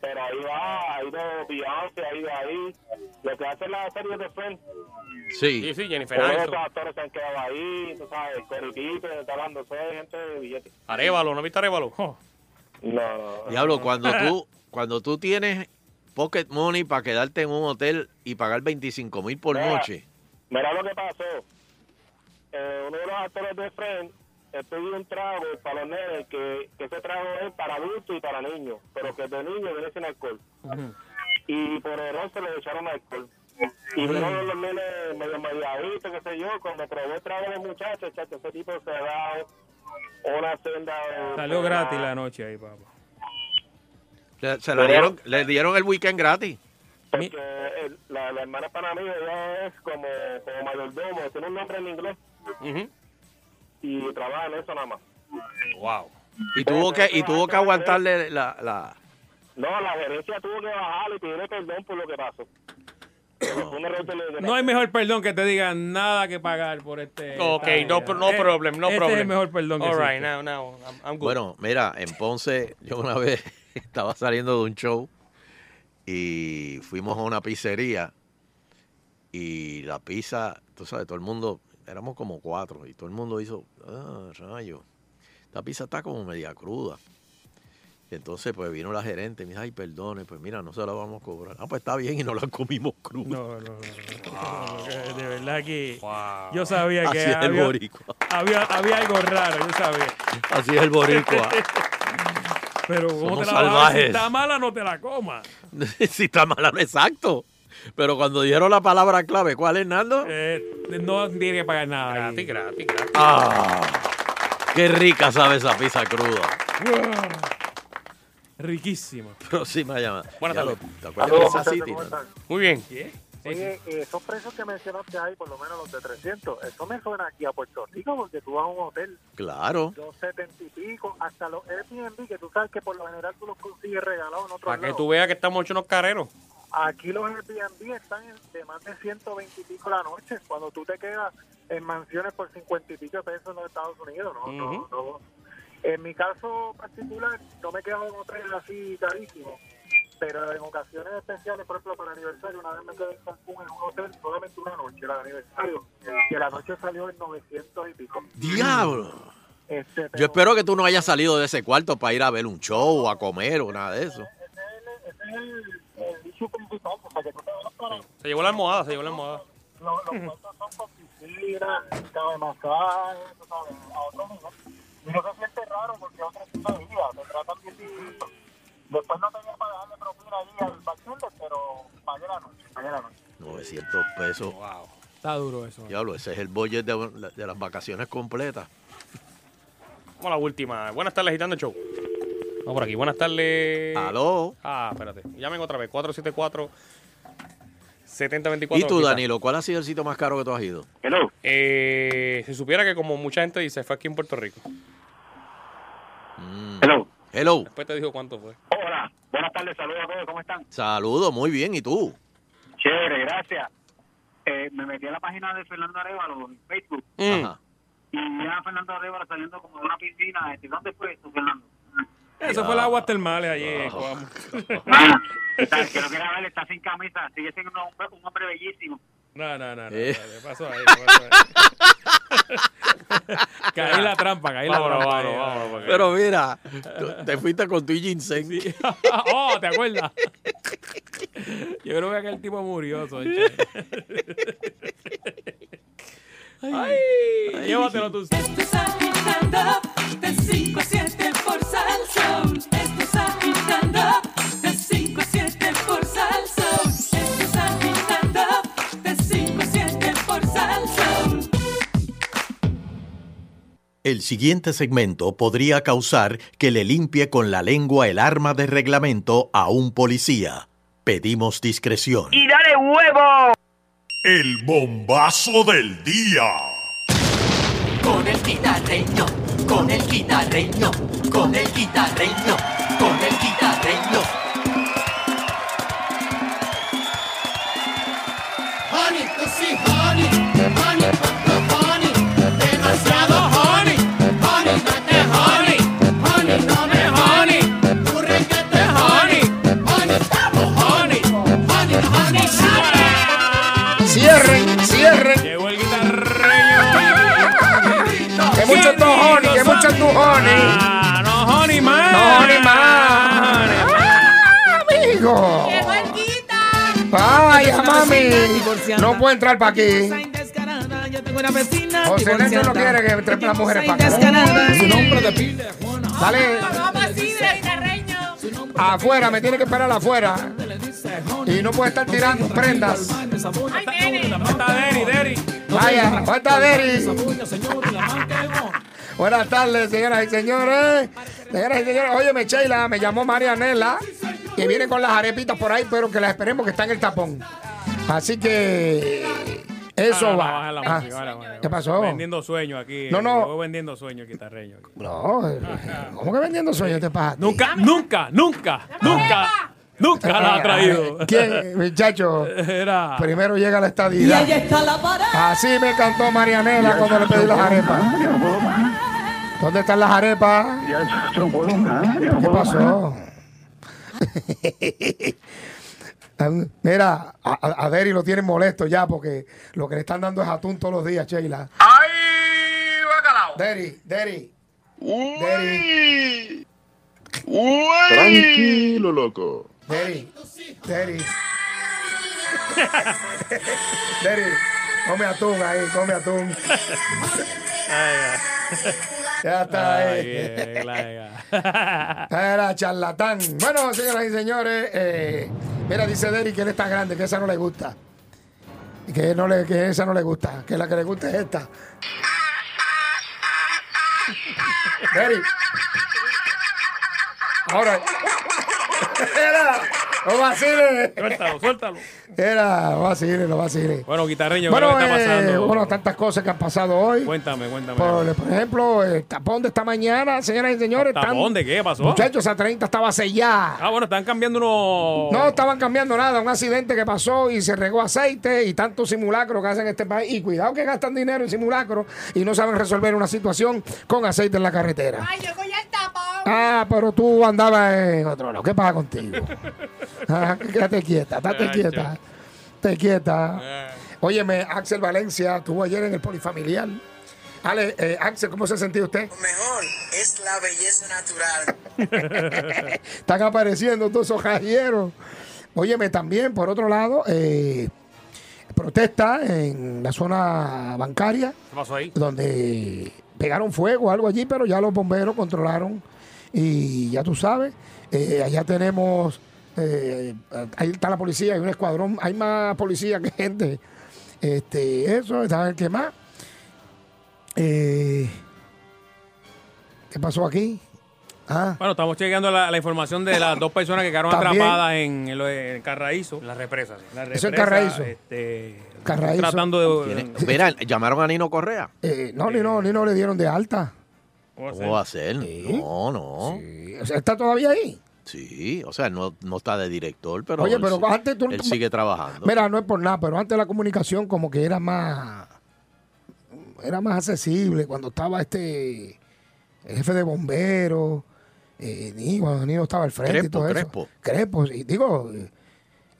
pero ahí va, ha ido Beyoncé, ha ido ahí. Lo que hace la serie de Friends. Sí, Sí. sí, Jennifer Todos esos actores se han quedado ahí, tú sabes, Pippen, está hablando, gente de billetes. Arevalo, ¿no viste Arevalo? Oh, No, no. Diablo, cuando tú, cuando tú tienes pocket money para quedarte en un hotel y pagar 25 mil por Mira. noche. Mira lo que pasó. Eh, uno de los actores de Friends pidió un trago para los nenes, que, que ese trago es para adultos y para niños, pero que de niños viene sin alcohol. Y por error se le echaron alcohol. Y vieron los nenes medio mediaditos, qué sé yo, cuando probó el trago del muchacho, chacho, ese tipo se da una senda de... Salió gratis la noche ahí, papá. Se, se la dieron, le dieron el weekend gratis. Porque el- la, la hermana para mí ella es como, como mayordomo, tiene un nombre en inglés Ujú. Y trabaja en eso nada más. Wow. Y tuvo que, y tuvo que aguantarle la, la- No, la gerencia tuvo que bajar y pedirle perdón por lo que pasó. De- No hay mejor perdón que te digan nada que pagar por este. Ok, esta no, no Eh, problem, no este problem. es el mejor perdón que All right, now, now, I'm, I'm good. Bueno, mira, en Ponce yo una vez estaba saliendo de un show y fuimos a una pizzería y la pizza, tú sabes, todo el mundo, éramos como cuatro y todo el mundo hizo, ah, rayo, esta pizza está como media cruda. Y entonces pues vino la gerente y me dijo, ay, perdone, pues mira, no se la vamos a cobrar. Ah, pues está bien y no la comimos cruda. No, no, no. no, no, De verdad que Wow. yo sabía Así que es el había, boricua. había, había algo raro, yo sabía. Así es el boricua. Pero ¿cómo Somos te la vas a- Si salvajes. está mala, no te la comas. si está mala, no, exacto. Pero cuando dieron la palabra clave, ¿cuál es, Nando? Eh, no tiene que pagar nada. Gratis, gratis, gratis. Ah, qué rica sabe esa pizza cruda. Riquísima. Próxima llamada. Buenas tardes. ¿Te acuerdas de City? Muy bien. ¿Qué? Oye, eh, esos precios que mencionaste ahí, por lo menos los de 300, eso me suena aquí a Puerto Rico porque tú vas a un hotel, Claro. 270 y pico, hasta los Airbnb, que tú sabes que por lo general tú los consigues regalados en otros Para que tú veas que estamos hechos unos careros. Aquí los Airbnb están de más de 120 y pico la noche, cuando tú te quedas en mansiones por 50 y pico de pesos en los Estados Unidos, ¿no? no, no. En mi caso particular, no me he quedado en hoteles así carísimos, pero en ocasiones especiales, por ejemplo, para aniversario, una vez me quedé en Cancún en un hotel solamente una noche, el aniversario, que la noche salió en 900 y pico. Diablo. Este, Yo pero espero que tú no hayas salido de ese cuarto para ir a ver un show o a comer o nada de eso. Ese es el, ese es el, principal, o sea, que tú te vas para Se llevó la almohada, se llevó la almohada. los, los cuartos son con piscina, cama de masaje, tú sabes, a otro nivel. Y no se siente raro porque otro tipo de vida, te tratan bien distinto. Después no tenía para darle propina ahí al bartender, pero pagué la noche, pagué la noche. 900 pesos. Wow. Está duro eso. Diablo, ese es el budget de, de las vacaciones completas. Vamos a la última. Buenas tardes, Agitando el Show. Vamos por aquí. Buenas tardes. Aló. Ah, espérate. Llamen otra vez. 474 7024. ¿Y tú. Danilo, cuál ha sido el sitio más caro que tú has ido? Hello. Eh, si supiera que como mucha gente dice, fue aquí en Puerto Rico. Mm. Hello. Hello. Después te digo cuánto fue. Hola, buenas tardes, saludos a todos, ¿cómo están? Saludos, muy bien. ¿Y tú? Chévere, gracias. Eh, me metí a la página de Fernando Arevalo en Facebook Mm. Ajá. y vi a Fernando Arevalo saliendo como de una piscina. ¿Dónde fue esto, Fernando? Eso fue el agua termales ayer. Oh. Ah, está, que ver, está sin camisa, sigue siendo un hombre, un hombre bellísimo. No, no, no. no, Eh. ¿Qué pasó ahí? ¿Qué pasó ahí? caí la trampa, caí la Vámonos, trampa. vámonos, vámonos, porque- Pero mira, te fuiste con tu ginseng. Sí. oh, ¿te acuerdas? Yo creo que aquel tipo murió, Soncha. Ay, llévatelo tú. De 5 a 7 por Salsoul. Estás agitando de 5 a 7 por Salsoul. Estás agitando de 5 a 7 por Salsoul. El siguiente segmento podría causar que le limpie con la lengua el arma de reglamento a un policía. Pedimos discreción. ¡Y dale huevo! El bombazo del día. Con el guitarreño, con el guitarreño, con el guitarreño, con el guitarreño. Mami. No puede entrar para aquí. José Néstor no quiere que entren las mujeres para acá. Su nombre de pila. Dale. Afuera, me tiene que esperar afuera. Y no puede estar tirando prendas. Deri. Vaya, ¿dónde está Deri? Buenas tardes, señoras y señores. Señoras y señores, óyeme, Sheila, me llamó Marianela, que viene con las arepitas por ahí, pero que las esperemos que está en el tapón. Así que eso Ah, no, va. Ah. ¿Qué pasó? Vendiendo sueños aquí. No, no. Voy vendiendo sueños, guitarreño. aquí. No, eh, ¿cómo que vendiendo sueños te pasa? Nunca, nunca, nunca, nunca, nunca la ha traído. ¿Quién, muchacho? Era. Primero llega la estadidad. está la parada. Así me cantó Marianela cuando le pedí las arepas. ¿Dónde están las arepas? ¿Qué pasó? Mira, a, Deri lo tienen molesto ya porque lo que le están dando es atún todos los días, Sheila. ¡Ay, bacalao! Deri, Deri. Deri. Tranquilo, loco. Deri. Deri. Deri. Come atún ahí, come atún. Ya está ahí. Era charlatán. Bueno, señoras y señores, eh, mira, dice Derry que él está grande, que esa no le gusta. Y Que, no le, que esa no le gusta, que la que le gusta es esta. Derry. Ahora. Era, no. Suéltalo, suéltalo. Era, no vacile, no vacile. Bueno, guitarreño, Bueno, ¿qué está eh, pasando? bueno, tantas cosas que han pasado hoy. Cuéntame, cuéntame. Por, por ejemplo, el tapón de esta mañana, señoras y señores. ¿Tapón están- de qué pasó? Muchachos, esa 30 estaba sellada. Ah, bueno, están cambiando unos. No estaban cambiando nada, un accidente que pasó y se regó aceite y tantos simulacros que hacen en este país. Y cuidado que gastan dinero en simulacros y no saben resolver una situación con aceite en la carretera. ¡Ay, llegó ya el tapón! Ah, pero tú andabas en otro lado. ¿Qué pasa contigo? Ah, quédate quieta, estate Ay, quieta. Estate quieta. Óyeme, Axel Valencia estuvo ayer en el polifamiliar. Ale, eh, Axel, ¿cómo se sentía usted? Mejor es la belleza natural. Están apareciendo todos esos cajeros. Óyeme, también, por otro lado, eh, protesta en la zona bancaria, ¿Qué pasó ahí? donde pegaron fuego, algo allí, pero ya los bomberos controlaron. Y ya tú sabes, eh, allá tenemos, eh, ahí está la policía, hay un escuadrón, hay más policía que gente. Este, eso, está el que más. Eh, ¿Qué pasó aquí? Ah. Bueno, estamos chequeando la, la información de las dos personas que quedaron También. atrapadas en, en lo de- en Carraízo. Las represas. La Eso es represa, Carraízo. Este, Carraízo. Tratando de. Mira, llamaron a Nino Correa. Eh, no, ni no, ni no le dieron de alta. ¿Cómo va a ser? No, no. O sea, ¿Está todavía ahí? Sí, o sea, no, no está de director, pero, Oye, él, pero sí- antes tú- él sigue trabajando. Mira, no es por nada, pero antes la comunicación como que era más era más accesible cuando estaba este el jefe de bomberos, eh, ni cuando Nino estaba al frente y Crespo, todo eso. Crespo. Crespo, y digo,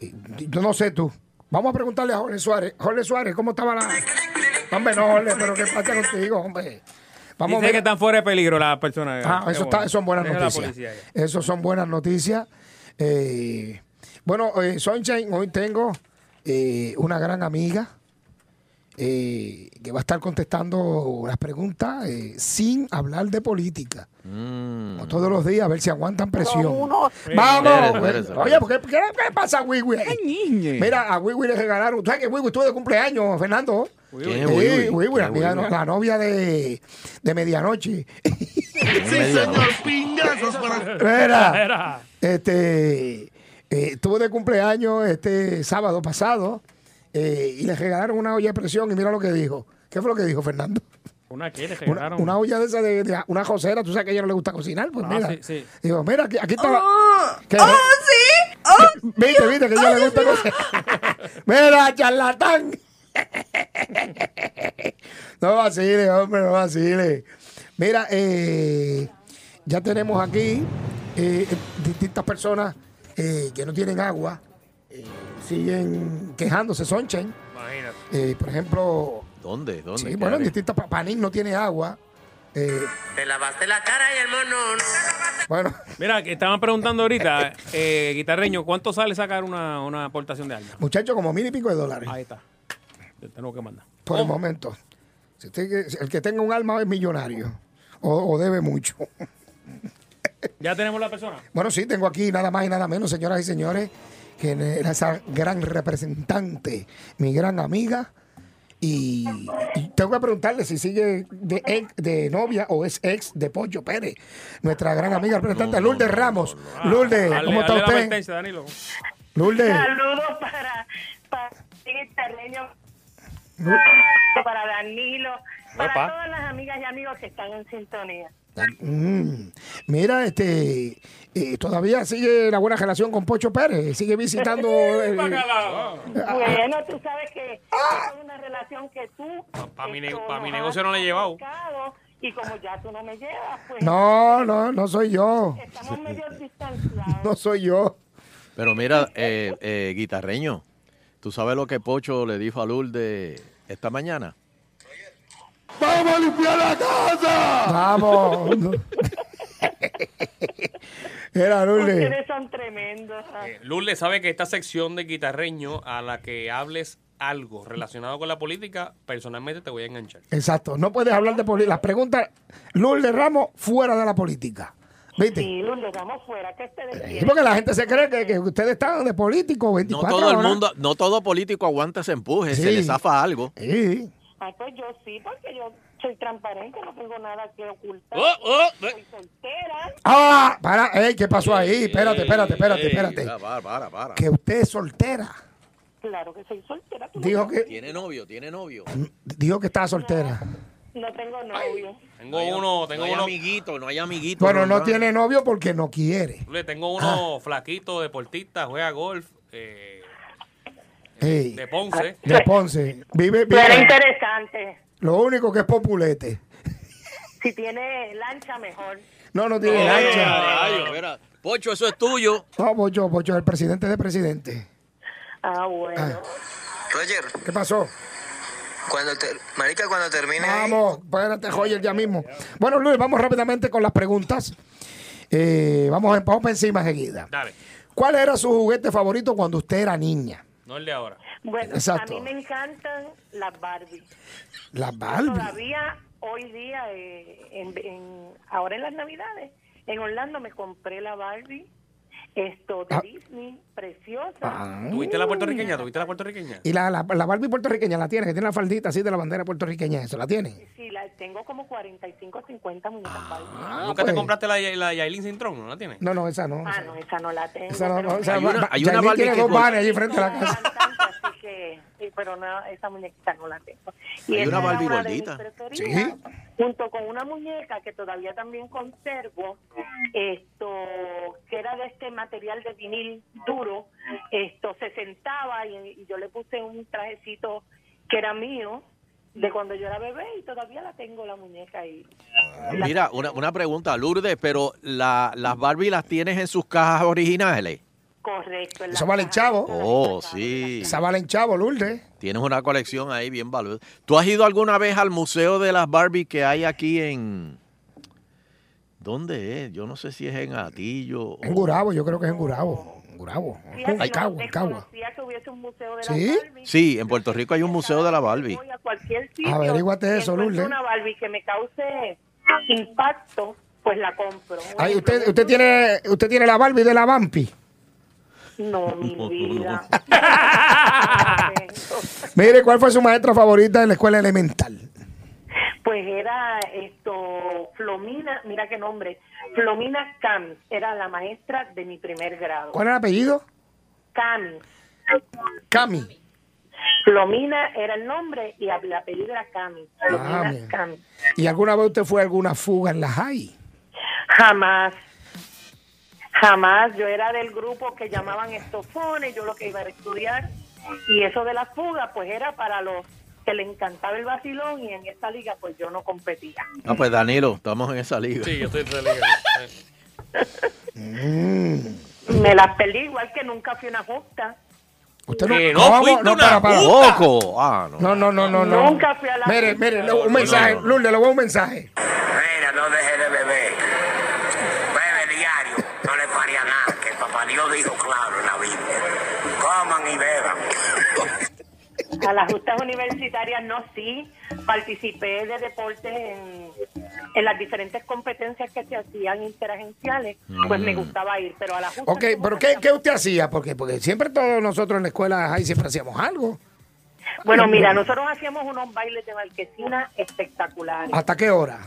eh, yo no sé tú. Vamos a preguntarle a Jorge Suárez. Jorge Suárez, ¿cómo estaba la...? Hombre, no, Jorge, pero ¿qué pasa contigo, hombre? Vamos a ver- que están fuera de peligro las personas. Ah, eso bueno. está, eso son buenas Deja noticias. Eso son buenas noticias. Eh, bueno, eh, Sunshine, hoy tengo eh, una gran amiga eh, que va a estar contestando las preguntas eh, sin hablar de política. Mm. Como Todos los días, a ver si aguantan presión. Vamos. Oye, ¿por qué, qué, qué pasa a Wiwi? Mira, a Wiwi le regalaron. ¿Tú sabes que Wiwi estuvo de cumpleaños, Fernando? ¿Quién es Sí, Wiwi? Wiwi, la, ¿Quién es amiga- la novia de, de medianoche. Sí, señor, pingazos para... Mira, este, eh, estuvo de cumpleaños este sábado pasado. eh, y le regalaron una olla de presión y mira lo que dijo. ¿Qué fue lo que dijo Fernando? ¿Una qué? Le Una, regalaron? una olla de esa de, de- una josera, tú sabes que a ella no le gusta cocinar, pues Ah, mira. sí, sí. Digo, mira, aquí, aquí está la- ¡Oh! ¿Qué? ¡Oh, sí! ¡Oh! Viste, viste que a ella le gusta cocinar. mira, charlatán. no vacile, hombre, no vacile. Mira, eh, ya tenemos aquí eh, distintas personas eh, que no tienen agua, eh, siguen quejándose, Sonchen. Imagínate. Eh, por ejemplo, ¿Dónde? ¿Dónde? sí, ¿Qué bueno, en distintas, pa- Panín no tiene agua. Eh, Te lavaste la cara y el mono. bueno, Mira, que estaban preguntando ahorita, eh, guitarreño, ¿cuánto sale sacar una, una aportación de alma? muchachos, como mil y pico de dólares. Ahí está. Te tengo que mandar. Por el momento. Si usted- si el que tenga un alma es millonario o, o debe mucho. ¿Ya tenemos la persona? Bueno, sí, tengo aquí nada más y nada menos, señoras y señores, que era esa gran representante, mi gran amiga. Y, y tengo que preguntarle si sigue de, ex- de novia o es ex de Pocho Pérez, nuestra gran amiga representante Lourdes Ramos. Lourdes, Dale, ¿cómo está usted? Lourdes. Saludos para, para el terreno, para Danilo, para todas las amigas y amigos que están en sintonía. Mm, Mira, este, eh, todavía sigue la buena relación con Pocho Pérez, sigue visitando. el- Bueno, tú sabes que es una relación que tú Para mi, esto, pa' mi nos negocio no le he llevado. Y como ya tú no me llevas, pues no, no, no soy yo. estamos medio distanciados. No soy yo. Pero mira, eh, eh, guitarreño, ¿tú sabes lo que Pocho le dijo a Lourdes esta mañana? ¡Vamos a limpiar la casa! Vamos. Era Lourdes. Ustedes son tremendos. Eh, Lourdes sabe que esta sección de guitarreño a la que hables algo relacionado con la política, personalmente te voy a enganchar. Exacto, no puedes hablar de política. Las preguntas, Lourdes Ramos, fuera de la política. ¿Viste? Sí, Lourdes, vamos fuera, que ustedes Sí, porque la gente se cree que, que ustedes están de político No 24 todo el horas. mundo, no todo político aguanta ese empuje, se Sí. le zafa algo. Sí. Ah, pues yo sí, porque yo soy transparente, no tengo nada que ocultar. Oh, oh, soy soltera. Ah, para, ey, ¿qué pasó ahí? Espérate, espérate, espérate, Ey, espérate. para, para, para, para. Que usted es soltera. Claro que soy soltera. Dijo no, que, Tiene novio, tiene novio. dijo que estaba soltera. no tengo novio. Tengo uno, tengo no hay uno, amiguito, no hay amiguito. Bueno, no tiene novio porque no quiere. Lourdes, tengo uno flaquito, deportista, juega golf, eh, Ey, de Ponce. de Ponce. Vive, Pero vive. interesante. Lo único que es populete. Si tiene lancha, mejor. No, no tiene Ey, lancha. rayo, mira. Pocho, eso es tuyo. No, Pocho, Pocho, el presidente de presidente. Ah, bueno. Roger, ¿Qué pasó? Cuando te, marica, cuando termine Vamos, espérate, Joyer, ya mismo. Bueno, Luis, vamos rápidamente con las preguntas. Eh, vamos, a- vamos para encima seguida. Dale, ¿Cuál era su juguete favorito cuando usted era niña? no el de ahora. Bueno, Exacto. a mí me encantan las Barbie. Las Barbie. Todavía hoy día, eh, en, en- ahora en las Navidades, en Orlando me compré la Barbie, esto de Ah. Disney, preciosa. Ah. ¿Tuviste la puertorriqueña? ¿Tuviste la puertorriqueña? Y la, la, la Barbie puertorriqueña la tiene, que tiene la faldita así de la bandera puertorriqueña, ¿eso la tiene? Sí, la tengo como 45, 50 muñecas Barbie. ¿Nunca pues. te compraste la, la Yailin Cintrón? ¿No la tienes? No, no, esa no. Ah, no, esa no la tengo. Esa no, no, pero esa Hay una- hay una Barbie tiene que dos bares allí frente a la casa. Encanta, así que, sí, pero no, esa muñequita no la tengo. Y Hay esa una era Barbie una de mis gordita. preferidas, Sí. Junto con una muñeca que todavía también conservo, esto que era de este material de vinil duro, esto se sentaba y, y yo le puse un trajecito que era mío de cuando yo era bebé y todavía la tengo la muñeca ahí. Mira, una, una pregunta, Lourdes, pero la, las Barbie las tienes en sus cajas originales. Correcto. en vale caja. chavo. Oh, sí. Esa vale en chavo, Lourdes. Tienes una colección ahí bien valiosa. ¿Tú has ido alguna vez al museo de las Barbie que hay aquí en... ¿Dónde es? Yo no sé si es en Atillo. En Gurabo, yo creo que es en Gurabo. En Gurabo. En no Cagua, en Cagua. que hubiese un museo de ¿Sí? la Barbie. Sí, en Puerto Rico hay un museo de la Barbie. Voy a cualquier sitio. Averíguate eso, Lourdes. una Barbie que me cause impacto, pues la compro. Ay, usted, usted tiene, usted tiene la Barbie de la Vampi. No, mi vida. Mire, ¿cuál fue su maestra favorita en la escuela elemental? Pues era esto, Flomina, mira qué nombre, Flomina Cam, era la maestra de mi primer grado. ¿Cuál era el apellido? Cam, Cami. Flomina era el nombre y el apellido era Cami. Flomina Ah, bien. Cami. ¿Y alguna vez usted fue a alguna fuga en la high? Jamás. Jamás. Yo era del grupo que llamaban estofones, yo lo que iba a estudiar. Y eso de la fuga, pues era para los que le encantaba el vacilón y en esta liga, pues yo no competía. Ah, pues Danilo, estamos en esa liga. Sí, yo estoy en esa liga. Me las perdí, igual que nunca fui una justa. Usted no, Que no no, una para, para. Poco. Ah, no. No, no, no, no, no. Nunca fui a la Mire, mire, un mensaje, no, no. Lourdes, le voy a un mensaje. Mira, no deje de beber. Bebe diario, no le paría nada, que el papá Dios dijo claro en la Biblia. Coman y beban. A las justas universitarias no, sí. Participé de deportes en, en las diferentes competencias que se hacían interagenciales. Pues me gustaba ir, pero a las justas... Ok, pero ¿qué, qué usted hacía? Porque, porque siempre todos nosotros en la escuela high siempre hacíamos algo. Bueno, mira, nosotros hacíamos unos bailes de marquesina espectaculares. ¿Hasta qué hora?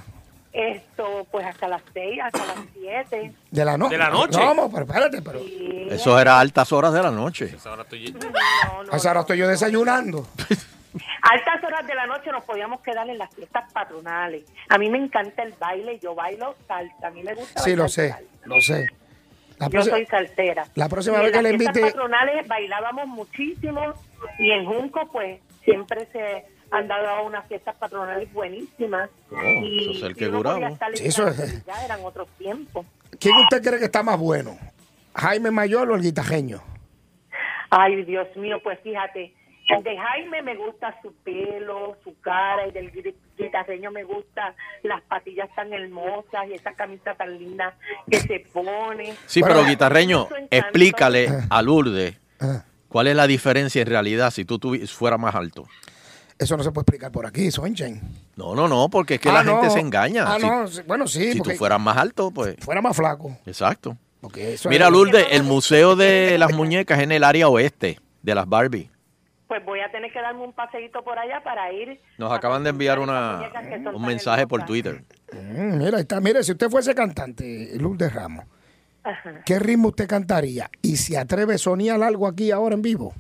Esto, pues hasta las seis, hasta las siete. De la, no- ¿De la noche? No, vamos, pero espérate, pero Y- Eso era altas horas de la noche. Ahora estoy- no, no, a esa hora estoy yo desayunando. Altas horas de la noche nos podíamos quedar en las fiestas patronales. A mí me encanta el baile, yo bailo salsa, a mí me gusta Sí, lo sé, salsa. lo sé. La Yo soy salsera. la próxima Y vez en que las le fiestas invite- patronales bailábamos muchísimo y en Junco pues siempre se han dado unas fiestas patronales buenísimas. Oh, y, eso es el que curaba. Sí, eso es- ya eran otros tiempos. ¿Quién usted cree que está más bueno? ¿Jaime Mayor o el guitajeño? Ay, Dios mío, pues fíjate, el de Jaime me gusta su pelo, su cara, y del gui- guitarreño me gusta las patillas tan hermosas y esa camisa tan linda que se pone. Sí, Bueno, pero guitarreño, explícale a Lourdes Ah, cuál es la diferencia en realidad si tú tuvi- fueras más alto. Eso no se puede explicar por aquí, Sonchen. No, no, no, porque es que Ah, la no. gente se engaña. Ah, si no, bueno, sí, si tú fueras más alto, pues. fuera más flaco. Exacto. Porque eso Mira, es- Lourdes, el Museo de las Muñecas es en el área oeste de las Barbie. Pues voy a tener que darme un paseíto por allá para ir. Nos acaban de enviar una, un mensaje por. Twitter. Mm, mira, ahí está. Mire, si usted fuese cantante, Lourdes Ramos, Ajá. ¿qué ritmo usted cantaría? ¿Y si atreve a soñar algo aquí ahora en vivo?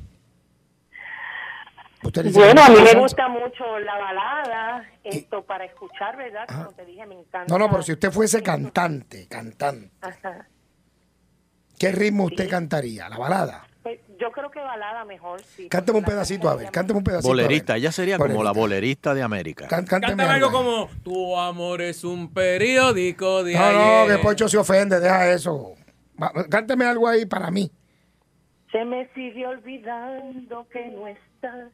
Bueno, a mí me gusta mucho la balada, esto para escuchar, ¿verdad? Como te dije, me encanta. No, no, pero si usted fuese cantante, cantante, Ajá. ¿qué ritmo usted cantaría? ¿La balada? Pues, yo creo que balada mejor, sí. Cánteme un pedacito, a ver, cánteme un pedacito. Bolerista, ella sería como la Bolerista. de América. Can- cánteme Cántame algo algo. como Tu amor es un periódico de No, no, ayer". que Pocho se ofende, deja eso. Va, Cánteme algo ahí para mí. Se me sigue olvidando que no estás,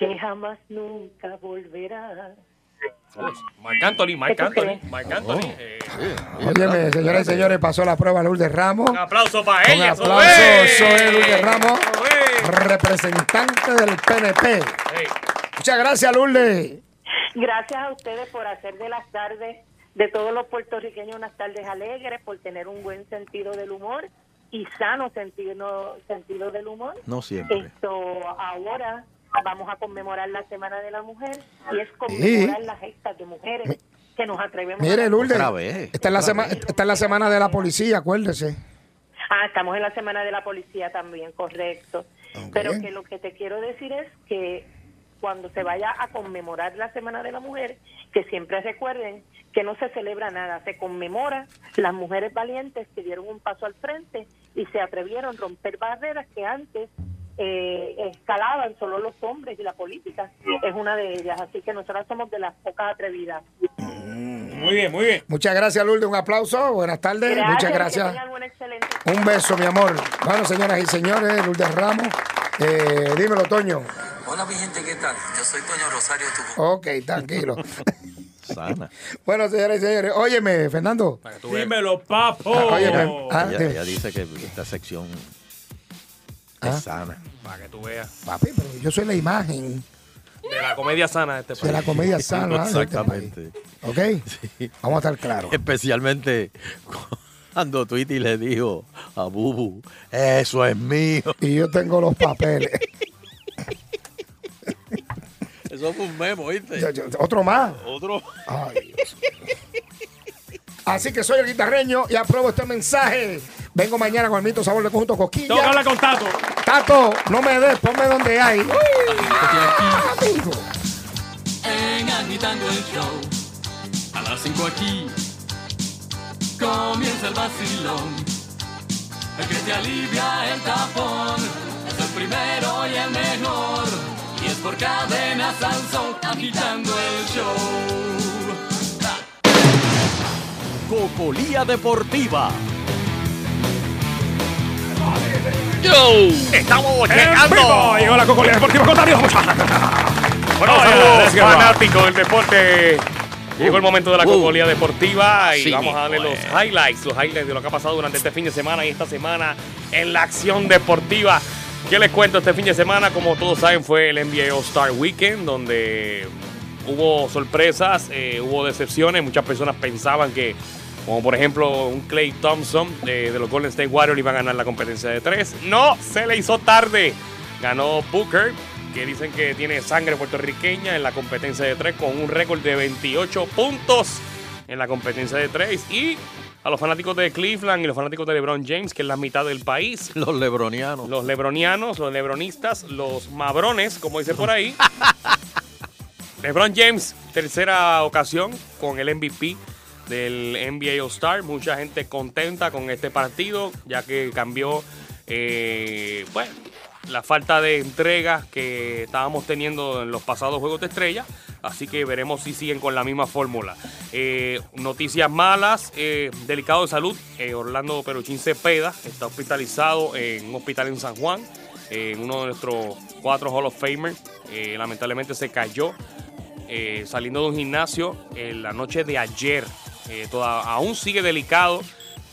que jamás nunca volverás. Marc Anthony, Marc ¿Qué tú Anthony? Marc Anthony. eh. Óyeme, señoras y señores, pasó la prueba Lourdes Ramos. Un aplauso para Un ella. aplauso, Zoe. Zoe Lourdes Ramos, representante del PNP. Hey. Muchas gracias, Lourdes. Gracias a ustedes por hacer de las tardes de todos los puertorriqueños unas tardes alegres, por tener un buen sentido del humor y sano sentido, sentido del humor. No siempre. Esto ahora vamos a conmemorar la Semana de la Mujer y es conmemorar las gestas de mujeres que nos atrevemos Mire, a Lourdes, Otra vez, esta es, la otra sema- vez. esta es la semana de la policía, acuérdese. Ah, estamos en la Semana de la Policía también, correcto. Pero que lo que te quiero decir es que cuando se vaya a conmemorar la Semana de la Mujer, que siempre recuerden que no se celebra nada, se conmemora las mujeres valientes que dieron un paso al frente y se atrevieron a romper barreras que antes eh, escalaban solo los hombres y la política es una de ellas. Así que nosotras somos de las pocas atrevidas. Muy bien, muy bien. Muchas gracias, Lourdes. Un aplauso. Buenas tardes. Muchas gracias. un excelente Un beso, mi amor. Bueno, señoras y señores, Lourdes Ramos. Eh, dímelo, Toño. Hola, mi gente, ¿qué tal? Yo soy Toño Rosario, tu Ok, tranquilo. Sana. bueno, señoras y señores, óyeme, Fernando. Dímelo, papo. Ah, óyeme, ah, Ella, dime. ella dice que esta sección Ah. es sana. Para que tú veas. Papi, pero yo soy la imagen De la comedia sana de este de país. la comedia sana. ¿eh? Exactamente. ¿Ok? Vamos a estar claros. Especialmente cuando Tweety le dijo a Bubu, eso es mío. Y yo tengo los papeles. Eso fue un memo, ¿viste? Yo- yo- Otro más. Otro. Ay, Dios mío. Así que soy el guitarreño y apruebo este mensaje Vengo mañana con el mito sabor de conjunto Cosquilla. Tengo que hablar con Tato. Tato, no me des, ponme donde hay. En Agitando el Show, a las 5 aquí, comienza el vacilón. El que te alivia el tapón, es el primero y el mejor. Y es por cadena Sansón, agitando el show. Cocolía Deportiva. Yo, estamos ¡En llegando. Llegó la Cocolía Deportiva con Darío Bueno, Oh, saludos, fanáticos del deporte. Llegó el momento de la Uh, cocolía deportiva y sí, vamos a darle los highlights, los highlights de lo que ha pasado durante este fin de semana y esta semana en la acción deportiva. ¿Qué les cuento este fin de semana? Como todos saben, fue el NBA All-Star Weekend, donde hubo sorpresas, eh, hubo decepciones. Muchas personas pensaban que, como por ejemplo, un Clay Thompson de los Golden State Warriors iba a ganar la competencia de tres. No, se le hizo tarde. Ganó Booker, que dicen que tiene sangre puertorriqueña en la competencia de tres con un récord de 28 puntos en la competencia de tres. Y a los fanáticos de Cleveland y los fanáticos de LeBron James, que es la mitad del país. Los lebronianos. Los lebronianos, los lebronistas, los mabrones, como dice por ahí. LeBron James, tercera ocasión con el MVP del NBA All-Star. Mucha gente contenta con este partido, ya que cambió, eh, la falta de entrega que estábamos teniendo en los pasados Juegos de Estrella. Así que veremos si siguen con la misma fórmula. Eh, noticias malas, eh, delicado de salud. eh, Orlando Peruchín Cepeda está hospitalizado en un hospital en San Juan. en uno de nuestros cuatro Hall of Famers. Lamentablemente se cayó saliendo de un gimnasio en la noche de ayer. Eh, toda- aún sigue delicado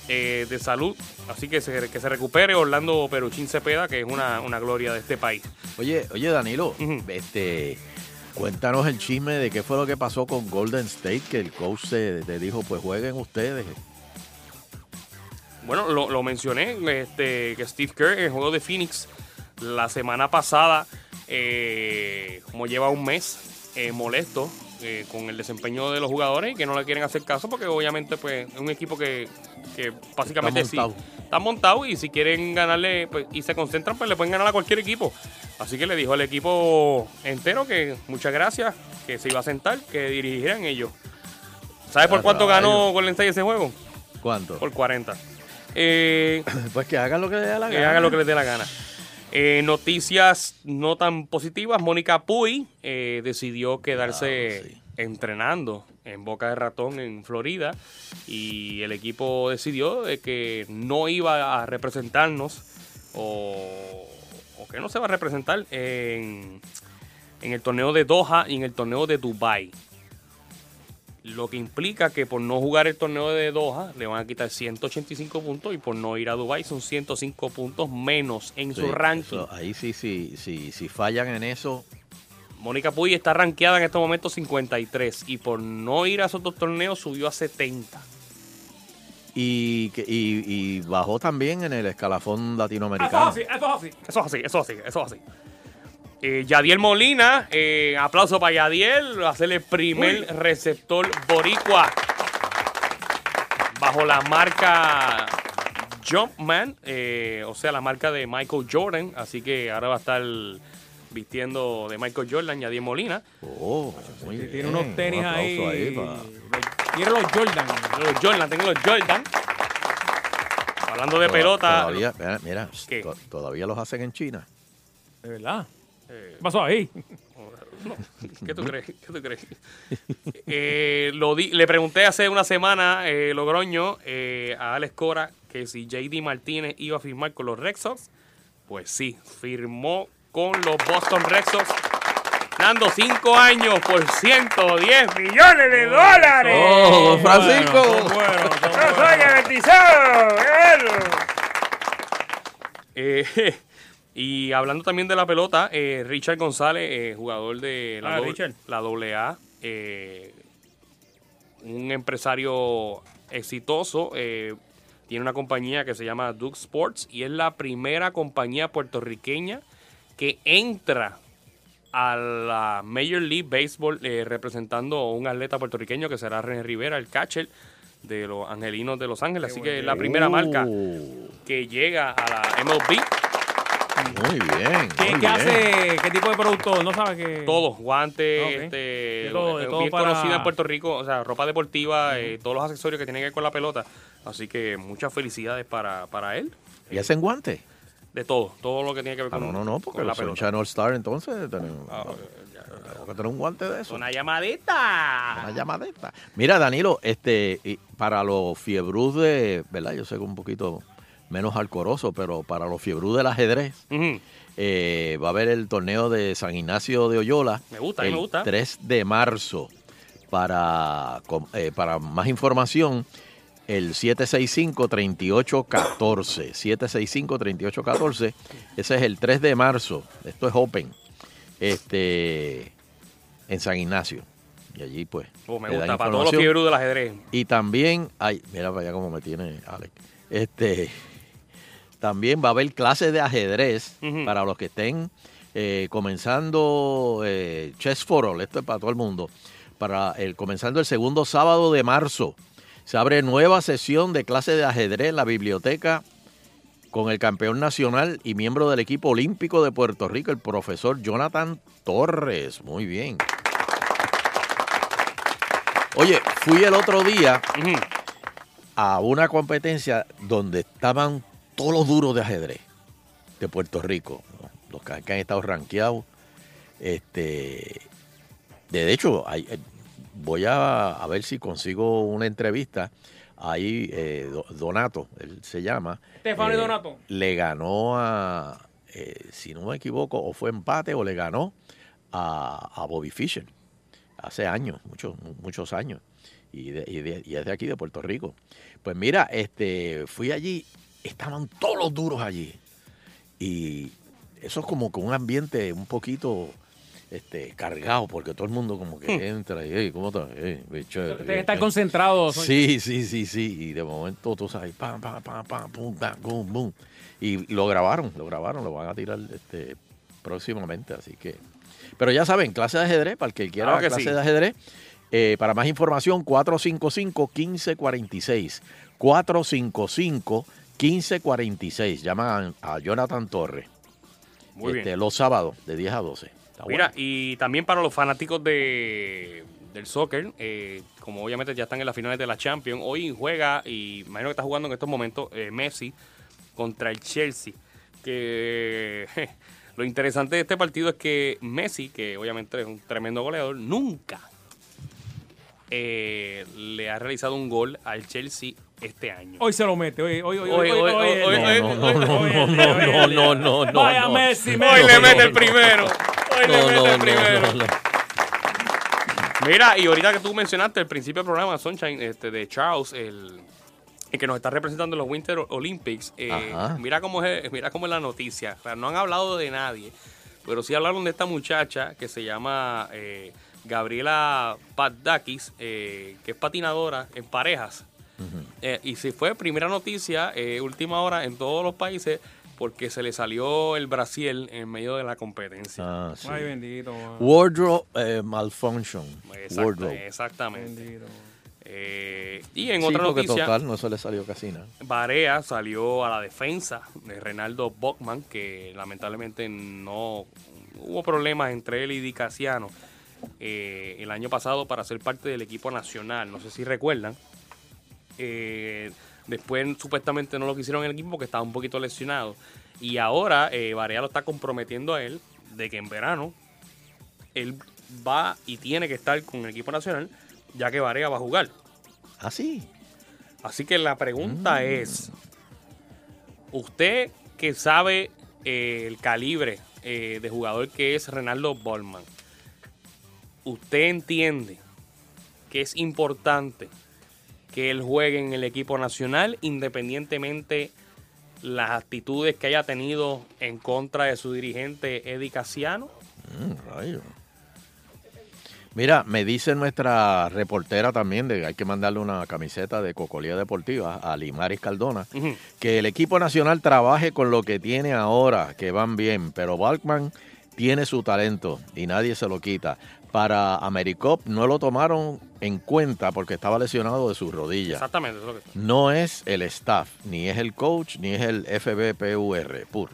eh, de salud, así que se, que se recupere Orlando Peruchín Cepeda, que es una, una gloria de este país. Oye, oye Danilo, este, cuéntanos el chisme de qué fue lo que pasó con Golden State, que el coach se- te dijo, pues jueguen ustedes. Bueno, lo, lo mencioné, este, que Steve Kerr en el juego de Phoenix la semana pasada, eh, como lleva un mes eh, molesto eh, con el desempeño de los jugadores y que no le quieren hacer caso porque obviamente pues es un equipo que, que básicamente Está sí, montado. está montado y si quieren ganarle pues, y se concentran pues le pueden ganar a cualquier equipo. Así que le dijo al equipo entero que muchas gracias, que se iba a sentar, que dirigieran ellos. ¿Sabes por cuánto ganó. Golden State ese juego? ¿Cuánto? Por 40. Eh, pues que hagan lo que les dé la que hagan lo que les dé la gana. Eh, noticias no tan positivas. Mónica Puy eh, decidió quedarse entrenando en Boca de Ratón en Florida y el equipo decidió de que no iba a representarnos o, o que no se va a representar en, en el torneo de Doha y en el torneo de Dubai. Lo que implica que por no jugar el torneo de Doha le van a quitar 185 puntos y por no ir a Dubai son 105 puntos menos en Sí, su ranking. eso, ahí sí, sí, sí, si fallan en eso, Mónica Puy está rankeada en estos momentos 53 y por no ir a esos dos torneos subió a 70. y, y, y bajó también en el escalafón Eso latinoamericano. es así, eso es así. Eso es así, eso es así, eso es así. Eh, Yadiel Molina, eh, aplauso para Yadiel, va a ser el primer Uy. receptor boricua bajo la marca Jumpman, eh, o sea, la marca de Michael Jordan. Así que ahora va a estar vistiendo de Michael Jordan, Yadiel Molina. Oh, muy Tiene bien. unos tenis Un ahí. Tiene los Jordan. Los Jordan, tengo los Jordan. Hablando de Toda- pelota. Todavía, mira, mira, todavía los hacen en China. De verdad. ¿Qué pasó ahí? ¿Qué tú crees? ¿Qué tú crees? Eh, lo di- le pregunté hace una semana, eh, Logroño, eh, a Alex Cora, que si JD Martínez iba a firmar con los Red Sox. Pues sí, firmó con los Boston Red Sox, dando 5 años por 110 millones de dólares. Oh, Francisco. Son buenos, son ¡No soy garantizado! Eh, y hablando también de la pelota, eh, Richard González, eh, jugador de la, Ah, doble- Richard. la AA, eh, un empresario exitoso, tiene una compañía que se llama Duke Sports y es la primera compañía puertorriqueña que entra a la Major League Baseball representando a un atleta puertorriqueño que será René Rivera, el catcher de los Angelinos de Los Ángeles. Así que es la primera marca que llega a la MLB. Muy bien. ¿Qué, muy qué bien. hace? ¿Qué tipo de producto? ¿No sabes qué? Todo, guantes, este, todo- de todo bien para- conocida en Puerto Rico, o sea, ropa deportiva, eh, todos los accesorios que tienen que ver con la pelota. Así que muchas felicidades para, para él. ¿Y hacen guantes? De todo, todo lo que tiene que ver Ah, con, no, no, no, porque la pelota. All Star entonces tenemos, tenemos que tener un guante de eso. Una llamadita. Una llamadita. Mira, Danilo, este, y para los fiebrus de, ¿verdad? Yo sé que un poquito menos alcoroso, pero para los fiebrus del ajedrez, eh, va a haber el torneo de San Ignacio de Oyola. Me gusta, el me gusta. 3 de marzo. Para, eh, para más información, el 765-3814. 765-3814. Ese es el 3 de marzo. Esto es Open. Este, en San Ignacio. Y allí, pues. Oh, me gusta, para todos los fiebros del ajedrez. Y también hay, mira para allá cómo me tiene Alex. Este, también va a haber clases de ajedrez para los que estén eh, comenzando eh, Chess for All, esto es para todo el mundo. Para el comenzando el segundo sábado de marzo, se abre nueva sesión de clases de ajedrez en la biblioteca con el campeón nacional y miembro del equipo olímpico de Puerto Rico, el profesor Jonathan Torres. Muy bien. Oye, fui el otro día a una competencia donde estaban todos los duros de ajedrez de Puerto Rico, ¿no? los que, que han estado rankeados. Este, de hecho, hay- eh, voy a, a ver si consigo una entrevista. Ahí, eh, Do- Donato, él se llama. Estefano eh, Donato. Le ganó a, eh, si no me equivoco, o fue empate o le ganó a, a Bobby Fischer hace años, muchos, muchos años. Y, de- y de- y es de aquí, de Puerto Rico. Pues mira, este, fui allí, estaban todos los duros allí. Y eso es como que un ambiente un poquito este, cargado, porque todo el mundo como que Hmm. entra y, "Hey, ¿cómo estás? Hey, que estar eh". concentrado. Soy- Sí, sí, sí, sí. Y de momento tú sabes, pam, pam, pam, pam, pum, pam, pum, pum. Y lo grabaron, lo grabaron, lo van a tirar este, próximamente, así que. Pero ya saben, clase de ajedrez, para el que quiera que clase sí. de ajedrez. eh, para más información, 455-1546. 455-1546. Llaman a Jonathan Torres. Muy Este, bien. Los sábados, de 10 a 12. Está Mira, bueno. y también para los fanáticos de, del soccer, eh, como obviamente ya están en las finales de la Champions, hoy juega, y imagino que está jugando en estos momentos, eh, Messi contra el Chelsea. Que lo interesante de este partido es que Messi, que obviamente es un tremendo goleador, nunca eh, le ha realizado un gol al Chelsea este año. Hoy se lo mete. Hoy, hoy, hoy, Hoy, hoy, hoy, hoy, hoy, hoy, hoy, No, hoy, no, hoy, no, hoy, no, hoy, no, hoy, no, Vaya. Messi, Hoy le mete el primero. Hoy le mete el primero. Mira, y ahorita que tú mencionaste al principio del programa, Sunshine, este, de Charles, el, el que nos está representando en los Winter Olympics, eh, mira cómo es, mira cómo es la noticia. O sea, no han hablado de nadie, pero sí hablaron de esta muchacha que se llama eh, Gabriela Paddakis, eh, que es patinadora en parejas. Eh, y si fue primera noticia, eh, última hora en todos los países, porque se le salió el Brasil en medio de la competencia. Ah, sí. Ay, bendito. man. Wardrobe eh, malfunction. Exacta- Wardrobe. exactamente. Eh, y en Sí, otra noticia, total no se le salió casi nada. Barea salió a la defensa de Renaldo Bockman, que lamentablemente no hubo problemas entre él y Di Casiano eh, el año pasado para ser parte del equipo nacional. No sé si recuerdan. Eh, después supuestamente no lo quisieron en el equipo porque estaba un poquito lesionado. Y ahora eh, Barea lo está comprometiendo a él de que en verano él va y tiene que estar con el equipo nacional, ya que Barea va a jugar. ¿Ah, sí? Así que la pregunta Mm. es, usted que sabe eh, el calibre eh, de jugador que es Renaldo Bolman, ¿usted entiende que es importante que él juegue en el equipo nacional independientemente las actitudes que haya tenido en contra de su dirigente Eddie Casiano? Mm, rayo. Mira, me dice nuestra reportera también, de hay que mandarle una camiseta de Cocolía Deportiva a Limaris Cardona, que el equipo nacional trabaje con lo que tiene ahora, que van bien, pero Balkman tiene su talento y nadie se lo quita. Para Americop no lo tomaron en cuenta porque estaba lesionado de sus rodillas. Exactamente, eso es lo que No es el staff, ni es el coach, ni es el FBPUR, PUR.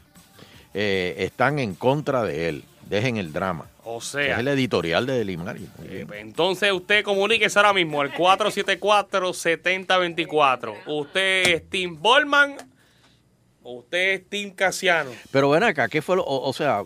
Eh, están en contra de él. Dejen el drama. O sea, es el editorial de Limario. Muy bien. entonces usted comuníquese ahora mismo al 474-7024. ¿Usted es Tim Bolman o usted es Tim Casiano? Pero ven acá, ¿qué fue lo, o, o sea,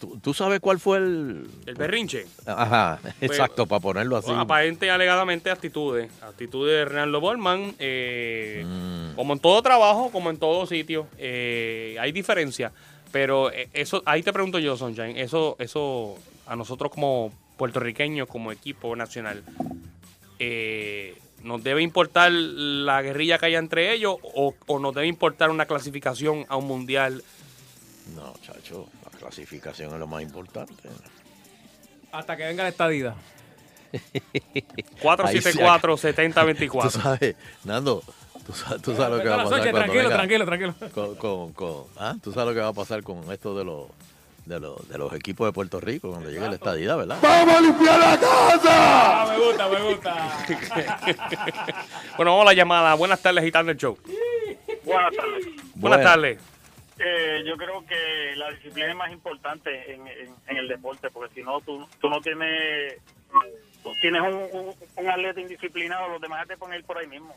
¿tú, tú sabes cuál fue el... El berrinche. Ajá, Pues, exacto, para ponerlo así. Aparente y alegadamente actitudes. Actitudes de Renaldo Bolman. eh, Mm. Como en todo trabajo, como en todo sitio, eh, hay diferencia. Pero eh, eso, ahí te pregunto yo, Sunshine, eso, eso a nosotros como puertorriqueños, como equipo nacional, eh, ¿nos debe importar la guerrilla que haya entre ellos o, o nos debe importar una clasificación a un mundial? No, chacho, clasificación es lo más importante. Hasta que venga la estadida. 474-7024. Tú sabes, Nando, tú sabes, tú sabes lo que va a pasar cuando tranquilo, venga tranquilo, tranquilo. Con, con- con- ¿ah? Tú sabes lo que va a pasar con esto de los de los, de los equipos de Puerto Rico cuando llegue la estadidad, ¿verdad? ¡Vamos a limpiar la casa! Ah, me gusta, me gusta. bueno, vamos a la llamada. Buenas tardes, Gitano el Show. Buenas tardes. Buenas tardes. Eh, yo creo que la disciplina es más importante en, en- en el deporte, porque si no, tú, tú no tienes tú tienes un, un- un atleta indisciplinado, los demás te ponen por ahí mismo.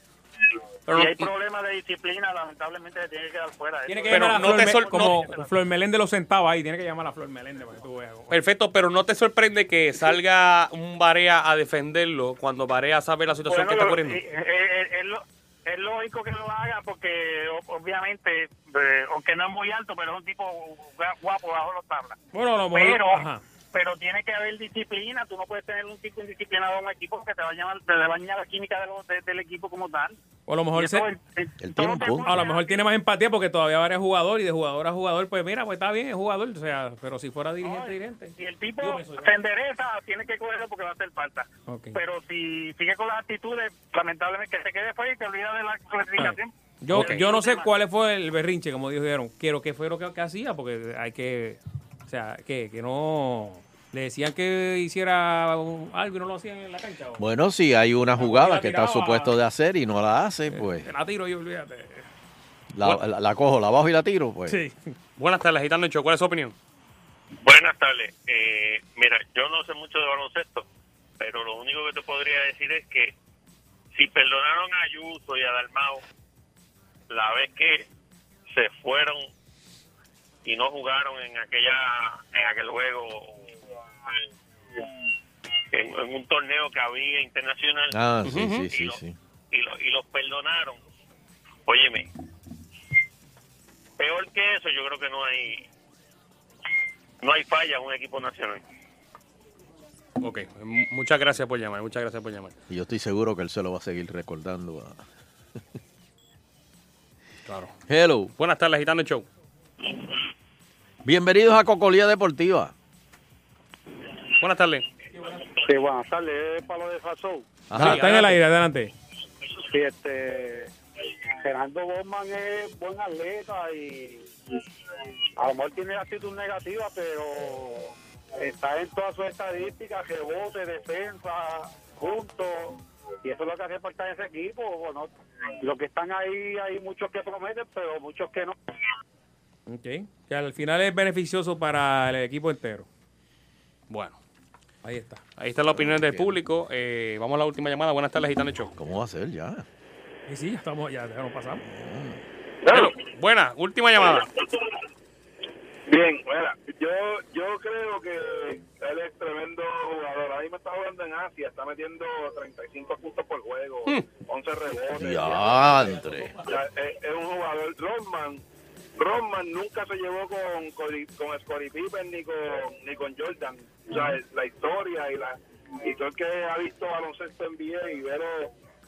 Pero si no- hay problemas de disciplina, lamentablemente se tiene que quedar fuera. Tiene que llamar a no Flor te sol- como no- Flor Meléndez lo sentaba ahí. Tiene que llamar a Flor Meléndez para que tú veas. Perfecto, pero ¿no te sorprende que salga un Barea a defenderlo cuando Barea sabe la situación que está ocurriendo? eh, eh, eh, es, lo- es lógico que lo haga porque obviamente, eh, aunque no es muy alto, pero es un tipo gua- guapo bajo los tablas. Bueno, lo mejor- pero, ajá. Pero tiene que haber disciplina. Tú no puedes tener un tipo indisciplinado en un equipo que te va a llamar, te va a dañar la química de los- de- del equipo como tal. O a lo mejor se- deportes A lo mejor tiene más empatía porque todavía varios jugador y de jugador a jugador, pues mira, pues está bien, es jugador, o sea, pero si fuera dirigente, dirigente. Si el tipo se endereza, tiene que cogerlo porque va a hacer falta. Ok. Pero si sigue con las actitudes, lamentablemente que se quede fuera y te olvida de la clasificación. Yo, yo no sé cuál fue el berrinche, como dijeron. Quiero que fue lo que, que hacía, porque hay que. O sea, que, que no. Le decían que hiciera algo y no lo hacían en la cancha. o- Bueno, si hay una jugada que está supuesto de hacer y no la hace, pues Te la tiro yo, olvídate. la, la- la cojo, la bajo y la tiro, pues. Sí. Buenas tardes, Gitano Show. ¿Cuál es su opinión? Buenas tardes. Eh, mira, yo no sé mucho de baloncesto, pero lo único que te podría decir es que si perdonaron a Ayuso y a Dalmao la vez que se fueron y no jugaron en aquella en aquel juego en, en un torneo que había internacional Ah, sí, sí, y, sí, lo- sí. y, lo- y los perdonaron óyeme peor que eso yo creo que no hay no hay falla en un equipo nacional Ok, muchas gracias por llamar, muchas gracias por llamar. Y yo estoy seguro que él se lo va a seguir recordando. a- Claro. Hello. Buenas tardes, Gitano Show. Bienvenidos a Cocolía Deportiva. Buenas tardes. Sí, buenas tardes, es Pablo de Fasou. Ah, está en el aire, adelante. Sí, este, Fernando Bowman es buen atleta y a lo mejor tiene actitud negativa, pero está en todas sus estadísticas, rebote, defensa, puntos, y eso es lo que hace falta en ese equipo. Bueno, los que están ahí, hay muchos que prometen, pero muchos que no. Ok. Que al final es beneficioso para el equipo entero. Bueno. Ahí está. Ahí están las opiniones del público. Eh, vamos a la última llamada. Buenas tardes, Gitano Show. ¿Cómo va a ser ya? Y sí, estamos, ya, ya nos pasamos. Hello. Buena, última llamada. Bien, bueno, yo, yo creo que él es tremendo jugador. Ahí me está jugando en Asia, está metiendo 35 puntos por juego, 11 rebotes. Diantre. Es un jugador. Rodman, Rodman nunca se llevó con, con, con Scottie Pippen ni con, ni con Jordan. O sea, la historia y la y todo el que ha visto baloncesto NBA y ver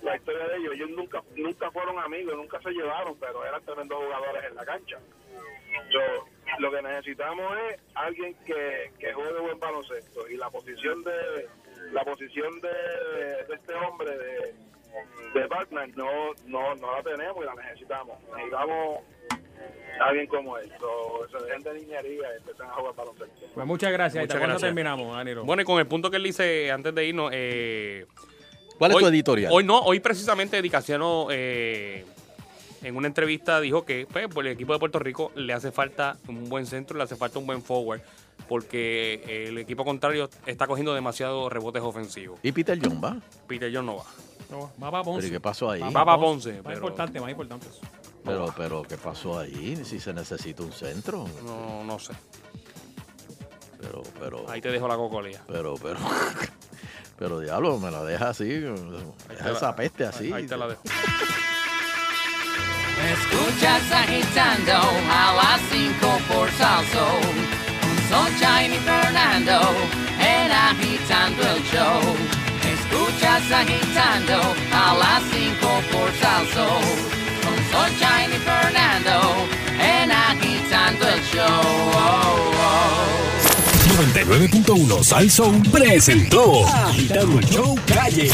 la historia de ellos, ellos nunca nunca fueron amigos, nunca se llevaron, pero eran tremendos jugadores en la cancha. Yo, lo que necesitamos es alguien que, que juegue buen baloncesto y la posición de la posición de, de este hombre de, de Batman no, no no la tenemos y la necesitamos necesitamos está bien como es. So, se dejen de niñería y empiezan a jugar baloncesto. Pues muchas gracias. Muchas ¿Cuándo gracias. terminamos, Danilo? Bueno, y con el punto que él dice antes de irnos, eh, ¿Cuál es tu editorial? Hoy no, hoy precisamente Dicasiano eh, en una entrevista dijo que pues, por el equipo de Puerto Rico le hace falta un buen centro, le hace falta un buen forward, porque el equipo contrario está cogiendo demasiados rebotes ofensivos. ¿Y Peter John va? Peter John no va. No, va para Ponce. ¿Pero y qué pasó ahí? Va para Ponce, Más pero- importante, más importante. Pero, pero, ¿qué pasó ahí? Si se necesita un centro. No, no sé. Pero, pero. Ahí te dejo la cocolía. Pero, pero. Pero, diablo, me la deja así. Deja esa peste así. Ahí te la dejo. Escuchas agitando a las 5 por Salso. Con Sunshine y Fernando en agitando el show. Escuchas agitando a las 5 por Salso. Con Sunshine y Fernando en agitando el show. Oh, oh. 99.1 Sal presentó Agitando el Show Calle.